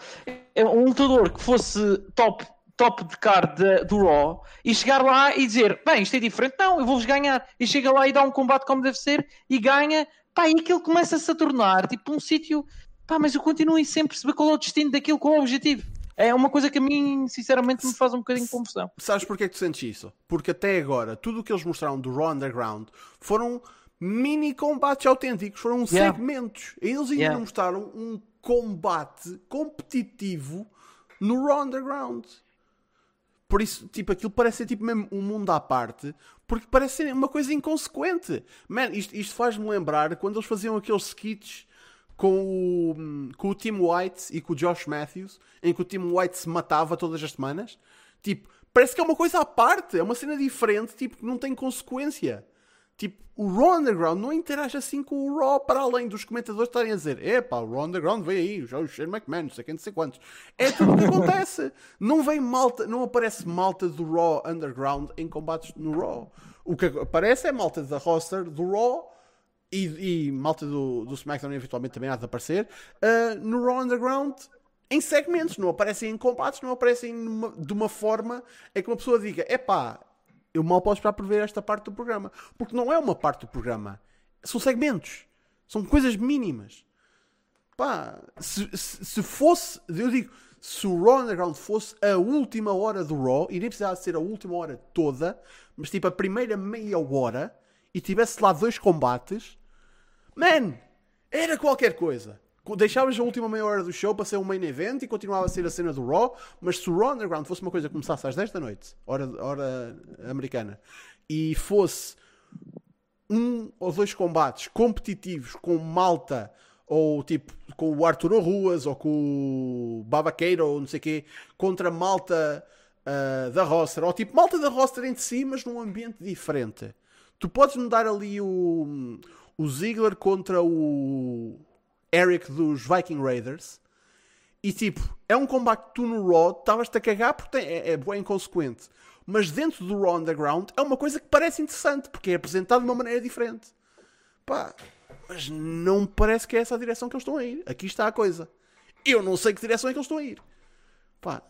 é um lutador que fosse top, top de card do Raw e chegar lá e dizer: Bem, isto é diferente, não, eu vou-vos ganhar. E chega lá e dá um combate como deve ser e ganha. Pá, e aquilo começa-se a tornar tipo um sítio. Pá, mas eu continuo sem perceber qual é o destino daquilo, qual é o objetivo. É uma coisa que a mim, sinceramente, me faz um bocadinho de confusão. Sabes porquê que tu sentes isso? Porque até agora, tudo o que eles mostraram do Raw Underground foram mini combates autênticos, foram yeah. segmentos. Eles ainda yeah. mostraram um combate competitivo no Raw Underground. Por isso, tipo, aquilo parece ser tipo mesmo um mundo à parte, porque parece ser uma coisa inconsequente. Man, isto, isto faz-me lembrar quando eles faziam aqueles skits com o, com o Tim White e com o Josh Matthews, em que o Tim White se matava todas as semanas. Tipo, parece que é uma coisa à parte, é uma cena diferente, tipo, que não tem consequência. Tipo, o Raw Underground não interage assim com o Raw para além dos comentadores estarem a dizer epá, o Raw Underground veio aí, o Shane McMahon, não sei quem, não sei quantos. É tudo o que acontece. Não vem malta, não aparece malta do Raw Underground em combates no Raw. O que aparece é malta da roster do Raw e, e malta do, do SmackDown eventualmente também há de aparecer, uh, no Raw Underground em segmentos, não aparecem em combates, não aparecem numa, de uma forma em que uma pessoa diga: epá, eu mal posso esperar por ver esta parte do programa. Porque não é uma parte do programa, são segmentos, são coisas mínimas. Pá, se, se, se fosse, eu digo, se o Raw Underground fosse a última hora do Raw, e nem precisava ser a última hora toda, mas tipo a primeira meia hora, e tivesse lá dois combates, Man, era qualquer coisa. Deixavas a última meia hora do show para ser um main event e continuava a ser a cena do Raw, mas se o Raw Underground fosse uma coisa que começasse às 10 da noite, hora, hora americana, e fosse um ou dois combates competitivos com malta ou tipo com o Arthur Ruas ou com o Babaqueiro ou não sei o quê contra malta uh, da roster ou tipo malta da roster entre si mas num ambiente diferente tu podes mudar ali o, o Ziggler contra o Eric dos Viking Raiders e tipo é um combate que tu no Raw estavas-te a cagar porque é, é bem inconsequente mas dentro do Raw Underground é uma coisa que parece interessante porque é apresentado de uma maneira diferente. Pá, mas não parece que é essa a direção que eles estão a ir. Aqui está a coisa. Eu não sei que direção é que eles estão a ir. Pá,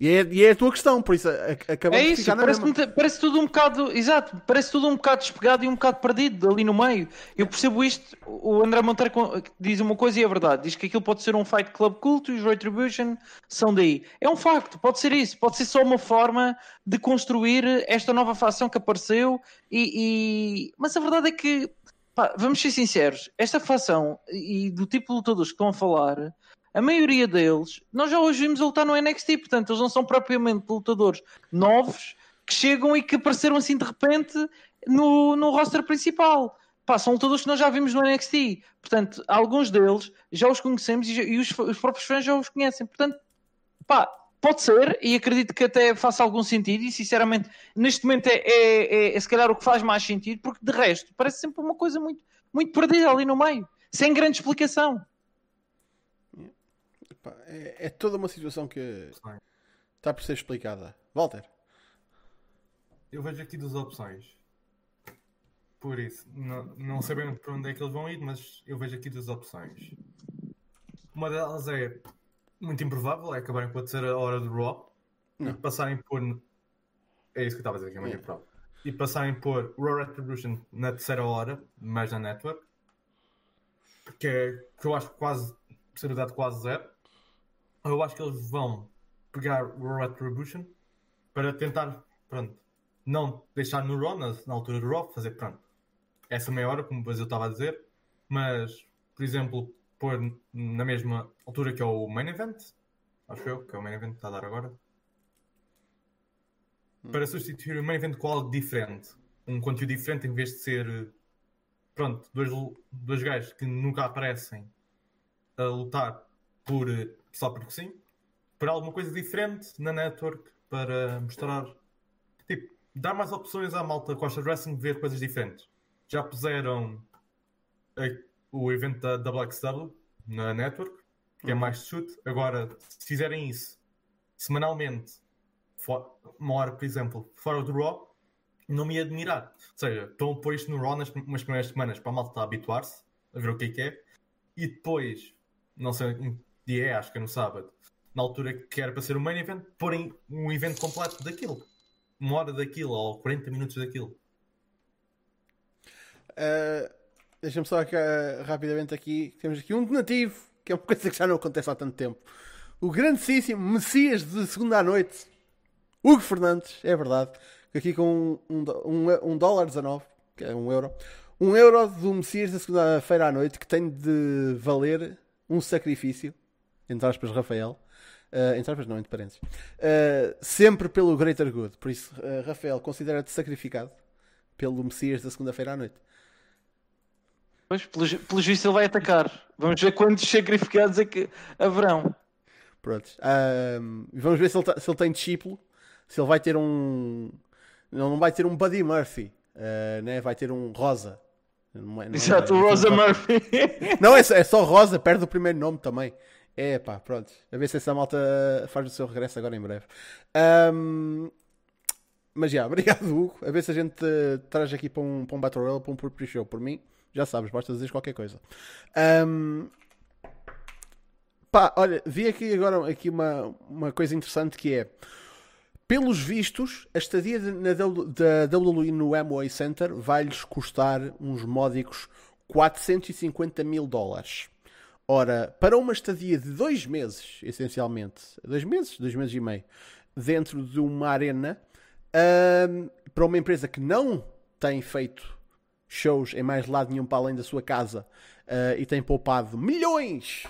e é, e é a tua questão, por isso acabamos é isso, de ficar parece, na parece tudo um bocado, exato, parece tudo um bocado despegado e um bocado perdido ali no meio. Eu percebo isto, o André Monteiro diz uma coisa e é verdade, diz que aquilo pode ser um Fight Club culto e os Retribution são daí. É um facto, pode ser isso, pode ser só uma forma de construir esta nova facção que apareceu e... e... Mas a verdade é que, pá, vamos ser sinceros, esta facção e do tipo de lutadores que estão a falar a maioria deles, nós já hoje vimos lutar no NXT, portanto, eles não são propriamente lutadores novos que chegam e que apareceram assim de repente no, no roster principal. Pá, são lutadores que nós já vimos no NXT. Portanto, alguns deles já os conhecemos e, já, e os, os, próprios fãs já os conhecem. Portanto, pá, pode ser e acredito que até faça algum sentido. E sinceramente, neste momento é, é, é, é se calhar o que faz mais sentido, porque de resto parece sempre uma coisa muito, muito perdida ali no meio, sem grande explicação é, é, toda uma situação que está por ser explicada. Walter. Eu vejo aqui duas opções. Por isso, não, não sabemos para onde é que eles vão ir, mas eu vejo aqui duas opções. Uma delas é muito improvável, é acabarem com a terceira hora do Raw não. e passarem por. É isso que eu estava a dizer, que é muito improvável. E passarem por Raw Retribution na terceira hora, mais na network, que, é, que eu acho quase, possibilidade quase zero eu acho que eles vão pegar o Retribution para tentar, pronto, não deixar no Raw, na, na altura do Raw, fazer, pronto, essa meia hora, como eu estava a dizer, mas, por exemplo, pôr na mesma altura que é o Main Event, acho eu, que é o Main Event que está a dar agora, hum. para substituir o Main Event com algo diferente, um conteúdo diferente, em vez de ser, pronto, dois, dois gajos que nunca aparecem a lutar por só porque sim, para alguma coisa diferente na network para mostrar, tipo, dar mais opções à malta Costa Wrestling ver coisas diferentes. Já puseram a, o evento da, da WXW na network, que é uhum. mais de chute. Agora, se fizerem isso semanalmente, uma hora, por exemplo, fora do Raw, não me ia admirar. Ou seja, estão a pôr isto no Raw nas primeiras semanas para a malta habituar-se, a ver o que é que é, e depois, não sei é, acho que é no sábado, na altura que era para ser o main event, porem um evento completo daquilo. Uma hora daquilo ou 40 minutos daquilo. Uh, Deixa-me só aqui, uh, rapidamente aqui. Temos aqui um donativo, que é uma coisa que já não acontece há tanto tempo. O grandíssimo Messias de segunda à noite, Hugo Fernandes, é verdade. Aqui com um, um, um dólar 19, que é um euro. Um euro do Messias da segunda-feira à noite que tem de valer um sacrifício entre aspas, Rafael. Uh, entre aspas, não, entre parênteses. Uh, sempre pelo greater good. Por isso, uh, Rafael, considera-te sacrificado pelo Messias da segunda-feira à noite. Pois, pelo, pelo juízo ele vai atacar. Vamos ver quantos sacrificados é que haverão. Pronto. vamos ver se ele, tá, se ele tem discípulo. Se ele vai ter um. Não, não vai ter um Buddy Murphy. né? Vai ter um Rosa. Não é, não é Exato, é, Rosa Murphy. não, é, é só Rosa, perde o primeiro nome também. É pá, pronto. A ver se essa malta faz o seu regresso agora em breve. Um, mas já, obrigado Hugo. A ver se a gente traz aqui para um, para um Battle Royale, para um Purple Show. Por mim, já sabes, basta dizer qualquer coisa. Um, pá, olha, vi aqui agora aqui uma, uma coisa interessante que é. Pelos vistos, a estadia da WWE no Amway Center vai-lhes custar uns módicos 450 mil dólares. Ora, para uma estadia de dois meses, essencialmente, dois meses, dois meses e meio, dentro de uma arena, um, para uma empresa que não tem feito shows em mais lado nenhum para além da sua casa, uh, e tem poupado milhões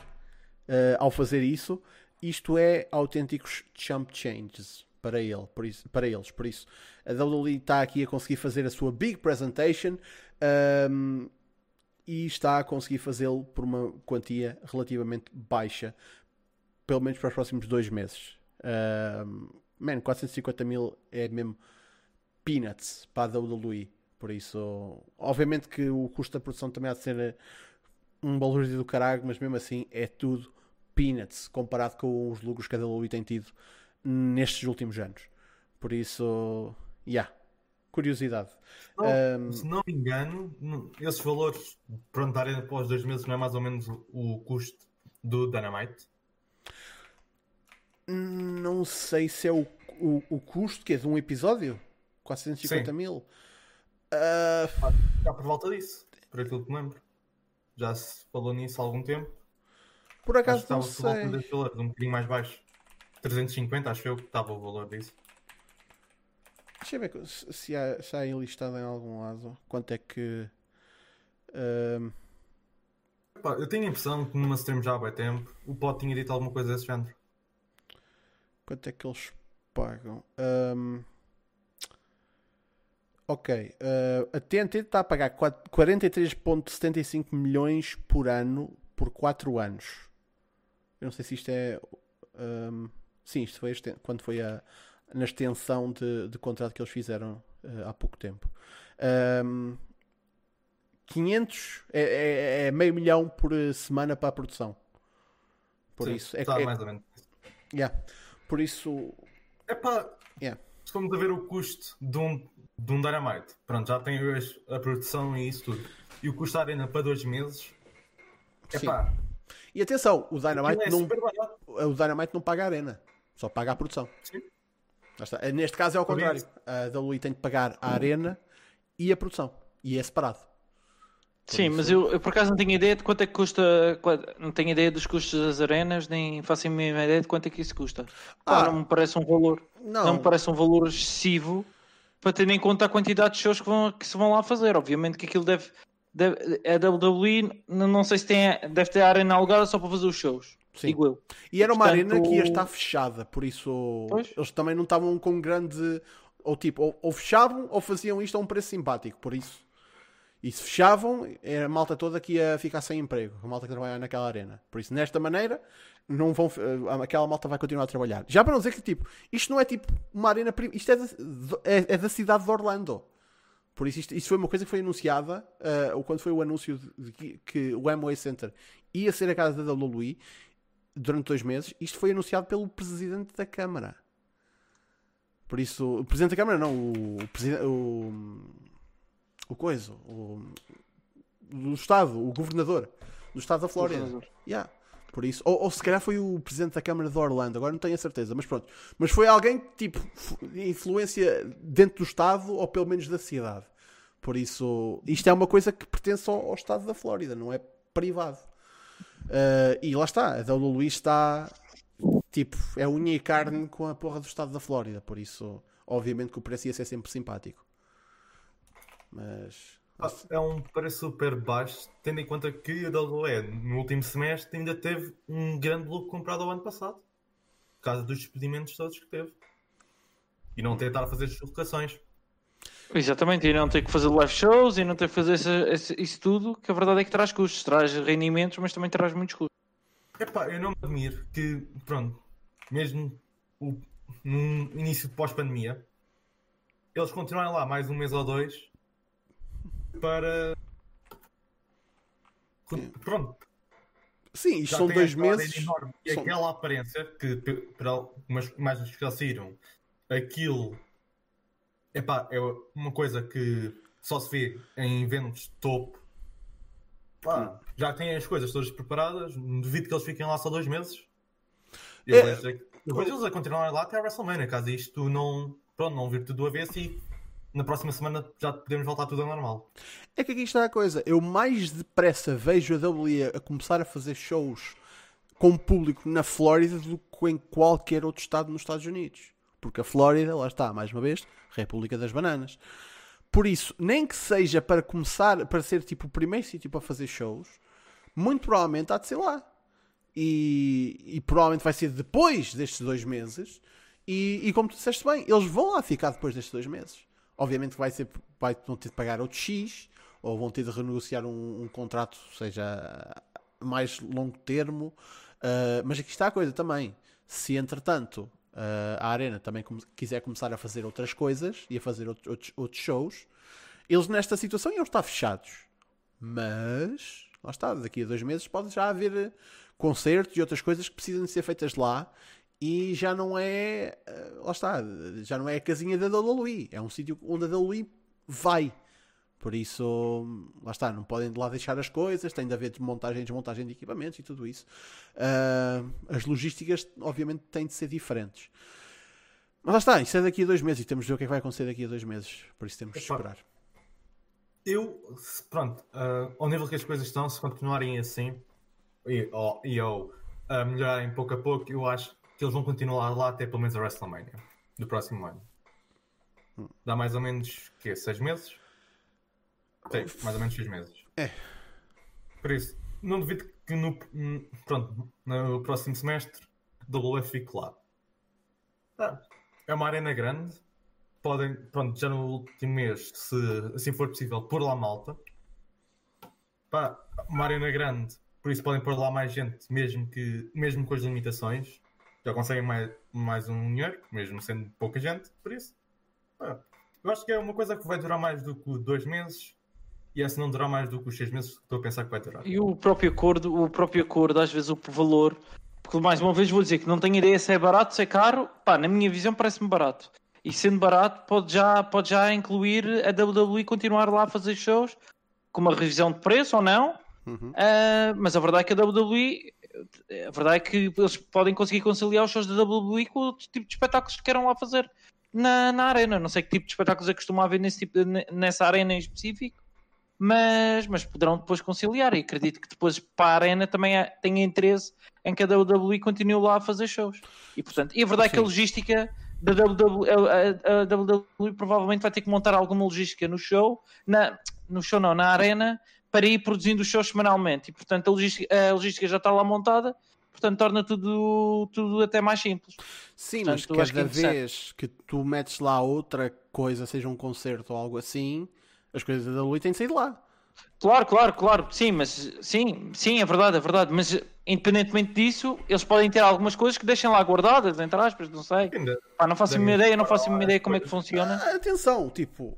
uh, ao fazer isso. Isto é autênticos chump changes para, ele, por isso, para eles. Por isso, a WWE está aqui a conseguir fazer a sua big presentation um, e está a conseguir fazê-lo por uma quantia relativamente baixa, pelo menos para os próximos dois meses. Um, man, 450 mil é mesmo peanuts para a WWE. Por isso, obviamente que o custo da produção também há de ser eh, um valor do caralho, mas mesmo assim é tudo peanuts comparado com os lucros que a WWE tem tido nestes últimos anos. Por isso. Yeah, curiosidade. um, se não me engano, esses valores para darem após dois meses não é mais ou menos o custo do Dynamite? Não sei se é o, o, o custo que é de um episódio. 450 Sim. mil. Uh... Já por volta disso, por aquilo que me lembro. Já se falou nisso há algum tempo. Por acaso não sei. De um bocadinho mais baixo. 350, acho eu que estava o valor disso. Deixa eu ver se há, se há enlistado em algum lado quanto é que. Uh... Pá, eu tenho a impressão que numa stream já há bem tempo o Pod tinha dito alguma coisa desse género. Quanto é que eles pagam? Um... Ok. Uh, a TNT está a pagar 43,75 milhões por ano por 4 anos. Eu não sei se isto é. Um... Sim, isto foi quando foi a, na extensão de, de contrato que eles fizeram uh, há pouco tempo. Um, 500 é, é, é, meio milhão por semana para a produção. Por Sim, isso é, tá, é mais ou menos. Yeah. Por isso é pá. Yeah. Estamos a ver o custo de um, de um Dynamite. Pronto, já tem a produção e isso tudo. E o custo da arena para dois meses. É pá. E atenção, o Dynamite, é não, o Dynamite não paga a arena, só paga a produção. Sim. Neste caso é ao contrário. A WWE tem de pagar a arena e a produção. E é separado. Por Sim, isso... mas eu, eu, por acaso não tenho ideia de quanto é que custa. Não tenho ideia dos custos das arenas, nem faço a mínima ideia de quanto é que isso custa. Ah, não me parece um valor. Não. não me parece um valor excessivo para ter em conta a quantidade de shows que, vão, que se vão lá fazer. Obviamente que aquilo deve. deve a WWE, não sei se tem. Deve ter a arena alugada só para fazer os shows. Sim. Digo eu. E era uma Portanto... arena que ia estar fechada, por isso pois? eles também não estavam com grande. Ou tipo, ou, ou, fechavam ou faziam isto a um preço simpático, por isso. E se fechavam, era a malta toda que ia ficar sem emprego, a malta que trabalhava naquela arena. Por isso, nesta maneira, não vão, eh, aquela malta vai continuar a trabalhar. Já para não dizer que tipo, isto não é tipo uma arena, isto é da, é, é da cidade de Orlando. Por isso, isto, isto, foi uma coisa que foi anunciada, uh, ou quando foi o anúncio de que, que, o Amway Center ia ser a casa da WWE durante dois meses, isto foi anunciado pelo Presidente da Câmara. Por isso, o Presidente da Câmara não, o, o, o, o coisa, o, do Estado, o Governador do Estado da Flórida. Yeah. Por isso, ou, ou, se calhar foi o presidente da Câmara de Orlando, agora não tenho a certeza, mas pronto. Mas foi alguém tipo influência dentro do Estado ou pelo menos da cidade. Por isso, isto é uma coisa que pertence ao, ao Estado da Flórida, não é privado. Uh, e lá está, a Luís está tipo, é unha e carne com a porra do Estado da Flórida. Por isso, obviamente que o preço ia ser sempre simpático. Mas é um preço super baixo, tendo em conta que a WWE no último semestre ainda teve um grande lucro comprado ao ano passado, por causa dos despedimentos todos que teve. E não a fazer deslocações. Exatamente, e não ter que fazer live shows e não ter que fazer esse, esse, isso tudo, que a verdade é que traz custos, traz rendimentos, mas também traz muitos custos. Epá, eu não me admiro que, pronto, mesmo o, no início de pós-pandemia, eles continuem lá mais um mês ou dois para. Pronto. Sim, isto são dois meses. Enorme. E são... aquela aparência que, para algumas imagens que já saíram, aquilo epá, é uma coisa que só se vê em eventos topo. Pá, já têm as coisas todas preparadas. Duvido que eles fiquem lá só dois meses. Eu é... vejo, eu vejo eles a continuar lá até a WrestleMania, caso isto não, pronto, não vir tudo do avesso e na próxima semana já podemos voltar tudo ao normal. É que aqui está a coisa. Eu mais depressa vejo a WWE a começar a fazer shows com público na Flórida do que em qualquer outro estado nos Estados Unidos. Porque a Flórida, lá está, mais uma vez, República das Bananas. Por isso, nem que seja para começar, para ser tipo o primeiro sítio para fazer shows, muito provavelmente há de ser lá. E, e provavelmente vai ser depois destes dois meses. E, e como tu disseste bem, eles vão lá ficar depois destes dois meses. Obviamente vai ser, vai, vão ter de pagar outro X, ou vão ter de renegociar um, um contrato, seja mais longo termo. Uh, mas aqui está a coisa também. Se entretanto uh, a Arena também quiser começar a fazer outras coisas e a fazer outros, outros, shows, eles nesta situação iam estar fechados. Mas, lá está, daqui a dois meses pode já haver concertos e outras coisas que precisam ser feitas lá e já não é, eh, lá está, já não é a casinha da WWE, é um sítio onde a WWE vai. Por isso, lá está, não podem de lá deixar as coisas, tem de haver montagem e desmontagem de equipamentos e tudo isso. Uh, as logísticas, obviamente, têm de ser diferentes. Mas lá está, isso é daqui a dois meses e temos de ver o que é que vai acontecer daqui a dois meses. Por isso temos de esperar. Eu, pronto, uh, ao nível que as coisas estão, se continuarem assim e, ou, e ou uh, melhorarem pouco a pouco, eu acho que eles vão continuar lá até pelo menos a WrestleMania do próximo ano. Hum. Dá mais ou menos, que Seis meses? Sim, mais ou menos seis meses. É. Por isso, não duvido que no, pronto, no próximo semestre WF fique lá. Ah, é uma arena grande. Podem, pronto, já no último mês, se assim for possível, pôr lá malta. Pá, uma arena grande, por isso podem pôr lá mais gente, mesmo, que, mesmo com as limitações. Já conseguem mais, mais um dinheiro, mesmo sendo pouca gente, por isso. Pá, eu acho que é uma coisa que vai durar mais do que dois meses e essa não durar mais do que os seis meses que estou a pensar que vai durar. E o próprio acordo, o próprio acordo, às vezes o valor, porque mais uma vez vou dizer que não tenho ideia se é barato, se é caro, pá, na minha visão parece-me barato. E sendo barato, pode já, pode já incluir a WWE continuar lá a fazer shows com uma revisão de preço ou não. Uhum. Uh, mas a verdade é que a WWE, a verdade é que eles podem conseguir conciliar os shows da WWE com o tipo de espetáculos que queiram lá fazer na, na arena. Não sei que tipo de espetáculos é que costuma haver nesse tipo, nessa arena em específico mas, mas poderão depois conciliar. E acredito que depois para a Arena também há, tenha interesse em que a WWE continue lá a fazer shows. E, portanto, e a verdade Sim. é que a logística da WWE, a, a, WWE provavelmente vai ter que montar alguma logística no show, na, no show não, na Arena, para ir produzindo os shows semanalmente. E, portanto, a logística, a logística já está lá montada. Portanto, torna tudo, tudo até mais simples. Sim, portanto, mas cada que é vez que tu metes lá outra coisa, seja um concerto ou algo assim, as coisas da WWE têm de sair de lá. Claro, claro, claro, sim, mas sim, sim, é verdade, é verdade. Mas independentemente disso, eles podem ter algumas coisas que deixem lá guardadas, entre aspas, não sei. Pá, não faço a minha ideia, não faço a minha ideia como é que funciona. Ah, atenção, tipo,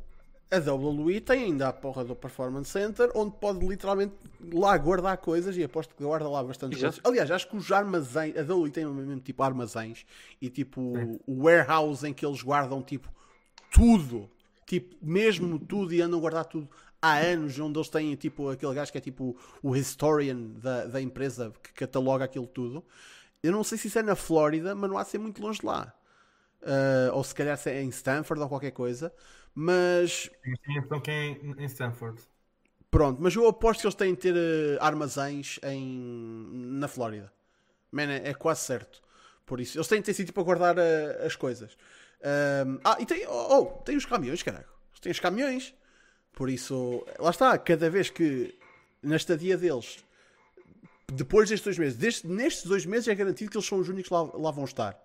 a WWE tem ainda a porra do Performance Center, onde pode literalmente lá guardar coisas e aposto que guarda lá bastante coisas. Aliás, acho que os armazéns, a WWE tem mesmo tipo armazéns e tipo o warehouse em que eles guardam tipo tudo tipo, mesmo tudo e andam a guardar tudo há anos, onde eles têm tipo aquele gajo que é tipo o historian da, da empresa que cataloga aquilo tudo. Eu não sei se isso é na Flórida, mas não há de ser muito longe de lá. Uh, ou se calhar se é em Stanford ou qualquer coisa. Mas. Então que é em Stanford. Pronto, mas eu aposto que eles têm de ter uh, armazéns em... na Flórida. Man, é, é, quase certo. Por isso, eles têm de ter sítio para guardar uh, as coisas. Um, ah, e tem, oh, oh, tem os caminhões, caralho. Tem os caminhões. Por isso, lá está, cada vez que na estadia deles, depois destes dois meses, deste, nestes dois meses é garantido que eles são os únicos que lá, lá vão estar.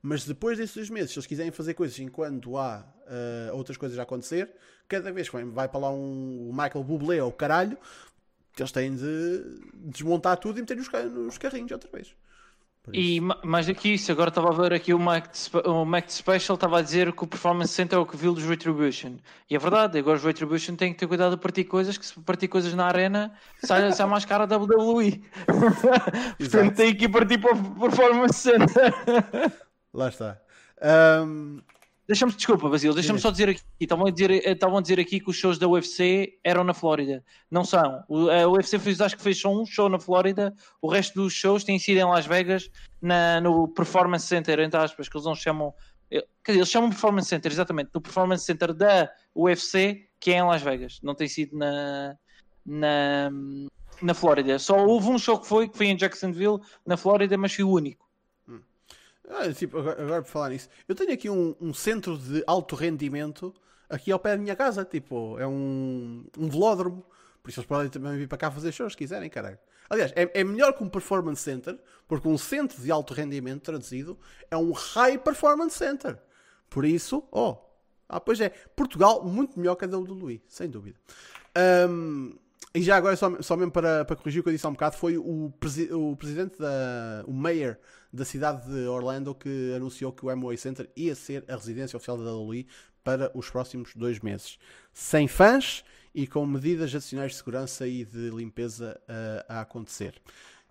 Mas depois destes dois meses, se eles quiserem fazer coisas enquanto há uh, outras coisas a acontecer, cada vez que vai para lá um Michael Bublé ou caralho, eles têm de desmontar tudo e meter nos, nos carrinhos outra vez. E mais do que isso, agora estava a ver aqui o Mac, o Mac Special estava a dizer que o Performance Center é o que viu dos Retribution. E é verdade, agora os Retribution têm que ter cuidado de partir coisas, que se partir coisas na arena sai, sai mais cara da WWE. Portanto, tem que partir para o Performance Center. Lá está. Um, Deixa-me, desculpa, Basílio, deixa-me só dizer aqui. Estavam a dizer, estavam a dizer aqui que os shows da UFC eram na Flórida. Não são. A UFC fez, acho que fez só um show na Flórida, o resto dos shows têm sido em Las Vegas, na, no Performance Center, entre aspas, que eles não chamam. Eh, quer dizer, eles chamam Performance Center, exatamente, no Performance Center da UFC, que é em Las Vegas. Não tem sido na, na, na Flórida. Só houve um show que foi, que foi em Jacksonville, na Flórida, mas foi o único. Ah, tipo, agora, agora por falar nisso, eu tenho aqui um, um, centro de alto rendimento aqui ao pé da minha casa. Tipo, é um, um velódromo Por isso eles podem também vir para cá fazer shows se quiserem, caralho. Aliás, é, é melhor que um Performance Center, porque um centro de alto rendimento, traduzido, é um High Performance Center. Por isso, oh, ah, pois é, Portugal muito melhor que a WWE, sem dúvida. Um, e já agora, só, só mesmo para, para corrigir o que eu disse há um bocado, foi o, presi o presidente, da, o mayor da cidade de Orlando que anunciou que o Amway Center ia ser a residência oficial da WWE para os próximos dois meses. Sem fãs e com medidas adicionais de segurança e de limpeza uh, a acontecer.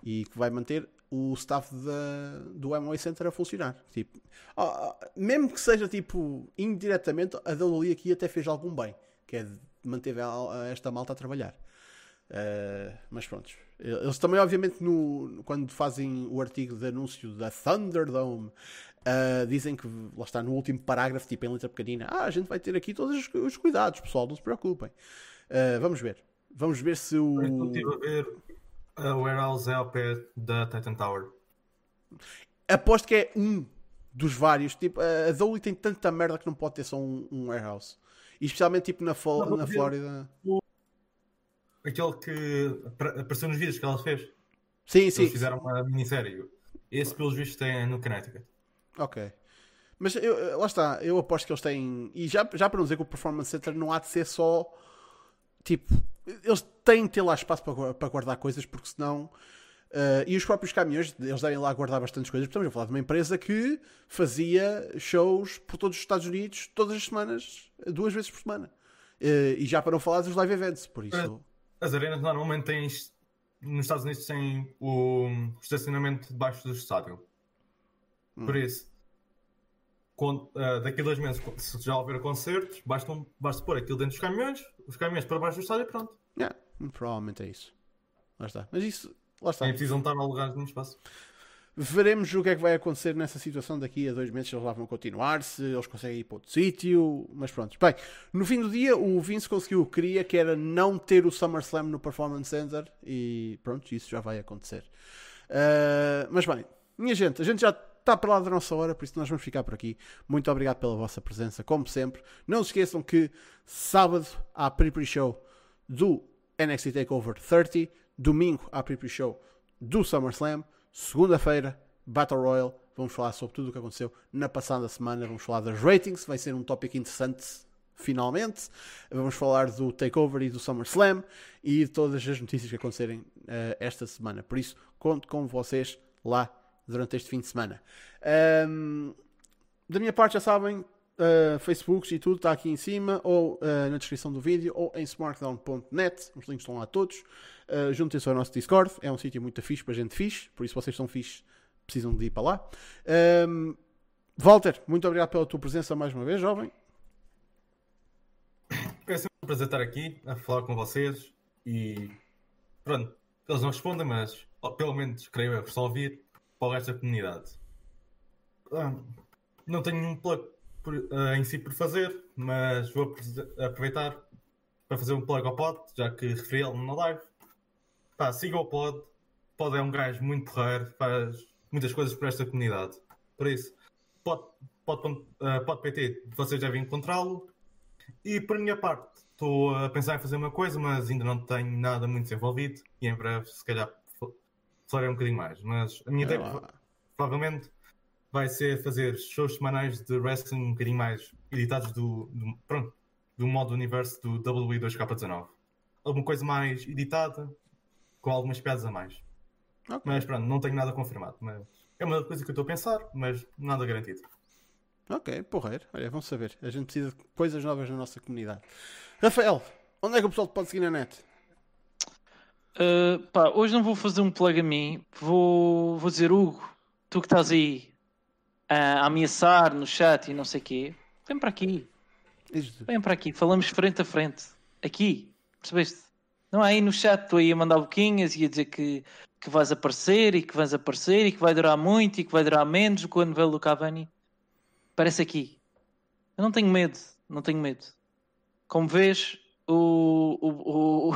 E que vai manter o staff do Amway Center a funcionar. Tipo, mesmo que seja tipo indiretamente, a WWE aqui até fez algum bem, que é manteve esta malta a trabalhar. Uh, mas pronto. Eles também, obviamente, no, quando fazem o artigo de anúncio da Thunderdome, uh, dizem que, lá está, no último parágrafo, tipo em letra pequenina, ah, a gente vai ter aqui todos os, os cuidados, pessoal, não se preocupem. Uh, vamos ver. Vamos ver se o. Eu estive a ver a warehouse é ao pé da Titan Tower. Aposto que é um dos vários. Tipo, a Dolly tem tanta merda que não pode ter só um, um warehouse. E especialmente tipo na, Fo na Flórida. Aquele que apareceu nos vídeos que ela fez. Sim, sim. Eles fizeram uma minissérie. Esse, pelos vistos, tem no Connecticut. Ok. Mas eu, lá está, eu aposto que eles têm. E já, já para não dizer que o Performance Center não há de ser só. Tipo, eles têm de ter lá espaço para, para guardar coisas, porque senão. Uh, e os próprios caminhões, eles devem lá guardar bastantes coisas. Estamos a falar de uma empresa que fazia shows por todos os Estados Unidos todas as semanas, duas vezes por semana. Uh, e já para não falar dos live events, por isso. As arenas normalmente têm. Nos Estados Unidos têm o estacionamento debaixo do estádio. Hum. Por isso, quando, uh, daqui a dois meses, se já houver concertos, basta, basta pôr aquilo dentro dos caminhões, os caminhões para baixo do estádio e pronto. Yeah, provavelmente é isso. Lá está. Mas isso, lá está. Nem precisam estar alugados no espaço. Veremos o que é que vai acontecer nessa situação daqui a dois meses, se eles lá vão continuar, se eles conseguem ir para outro sítio, mas pronto. Bem, no fim do dia, o Vince conseguiu o que queria, que era não ter o SummerSlam no Performance Center, e pronto, isso já vai acontecer. Uh, mas bem, minha gente, a gente já está para lá da nossa hora, por isso nós vamos ficar por aqui. Muito obrigado pela vossa presença, como sempre. Não se esqueçam que sábado há pre-pre show do NXT TakeOver 30, domingo há pre-pre show do SummerSlam, segunda-feira Battle Royale. Vamos falar sobre tudo o que aconteceu na passada semana. Vamos falar das ratings, vai ser um tópico interessante finalmente. Vamos falar do Takeover e do SummerSlam e de todas as notícias que acontecerem uh, esta semana. Por isso, conto com vocês lá durante este fim de semana. Um, da minha parte, já sabem, uh, Facebooks e tudo está aqui em cima, ou uh, na descrição do vídeo, ou em smartdown.net. Os links estão lá todos. Uh, Juntem-se ao nosso Discord, é um sítio muito fixe para gente fixe, por isso vocês são fixe, precisam de ir para lá. Um, Walter, muito obrigado pela tua presença mais uma vez, jovem. É sempre um prazer estar aqui a falar com vocês e pronto, eles não respondem, mas pelo menos creio eu só ouvir para o resto da comunidade. Ah, não tenho um plug por, uh, em si por fazer, mas vou aproveitar para fazer um plug ao pod, já que referi ele na live. Pá, siga o pod. Pod é um gajo muito porreiro, faz muitas coisas por esta comunidade. Por isso, pod.pt, pod, uh, pod vocês devem encontrá-lo. E por minha parte, estou a pensar em fazer uma coisa, mas ainda não tenho nada muito desenvolvido. E em breve, se calhar, falarei um bocadinho mais. Mas a minha ideia provavelmente vai ser fazer shows semanais de wrestling um bocadinho mais editados do, do, pronto, do modo universo do WWE2K19. Alguma coisa mais editada, com algumas piadas a mais. Okay. Mas pronto, não tenho nada confirmado. Mas é uma coisa que eu estou a pensar, mas nada garantido. Ok, porreiro. Olha, vamos saber. A gente precisa de coisas novas na nossa comunidade. Rafael, onde é que o pessoal te pode seguir na net? Uh, pá, hoje não vou fazer um plug a mim, vou, vou dizer, Hugo, tu que estás aí a ameaçar no chat e não sei o quê, vem para aqui. Vem para aqui, falamos frente a frente. Aqui, percebeste? Não aí no chat, estou aí a mandar boquinhas e a dizer que, que vais aparecer e que vais aparecer e que vai durar muito e que vai durar menos o novelo do Cavani. Parece aqui. Eu não tenho medo, não tenho medo. Como vês, o, o, o,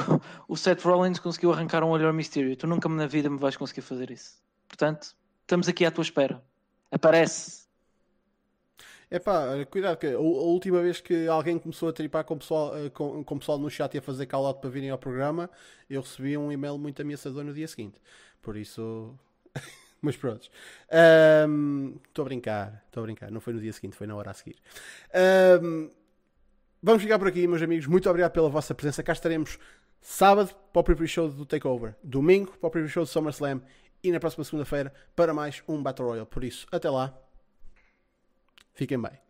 o Seth Rollins conseguiu arrancar um olho ao Mysterio. Tu nunca na vida me vais conseguir fazer isso. Portanto, estamos aqui à tua espera. Aparece. É pá, cuidado, que a, última vez que alguém começou a tripar com o pessoal, eh, com, com pessoal no chat e a fazer call-out para virem ao programa, eu recebi um e-mail muito ameaçador no dia seguinte. Por isso. Mas pronto. Estou um, a brincar, estou a brincar. Não foi no dia seguinte, foi na hora a seguir. Um, vamos ficar por aqui, meus amigos. Muito obrigado pela vossa presença. Cá estaremos sábado para o preview show do Takeover, domingo para o preview show do SummerSlam e na próxima segunda-feira para mais um Battle Royale. Por isso, até lá. Fiquem bem.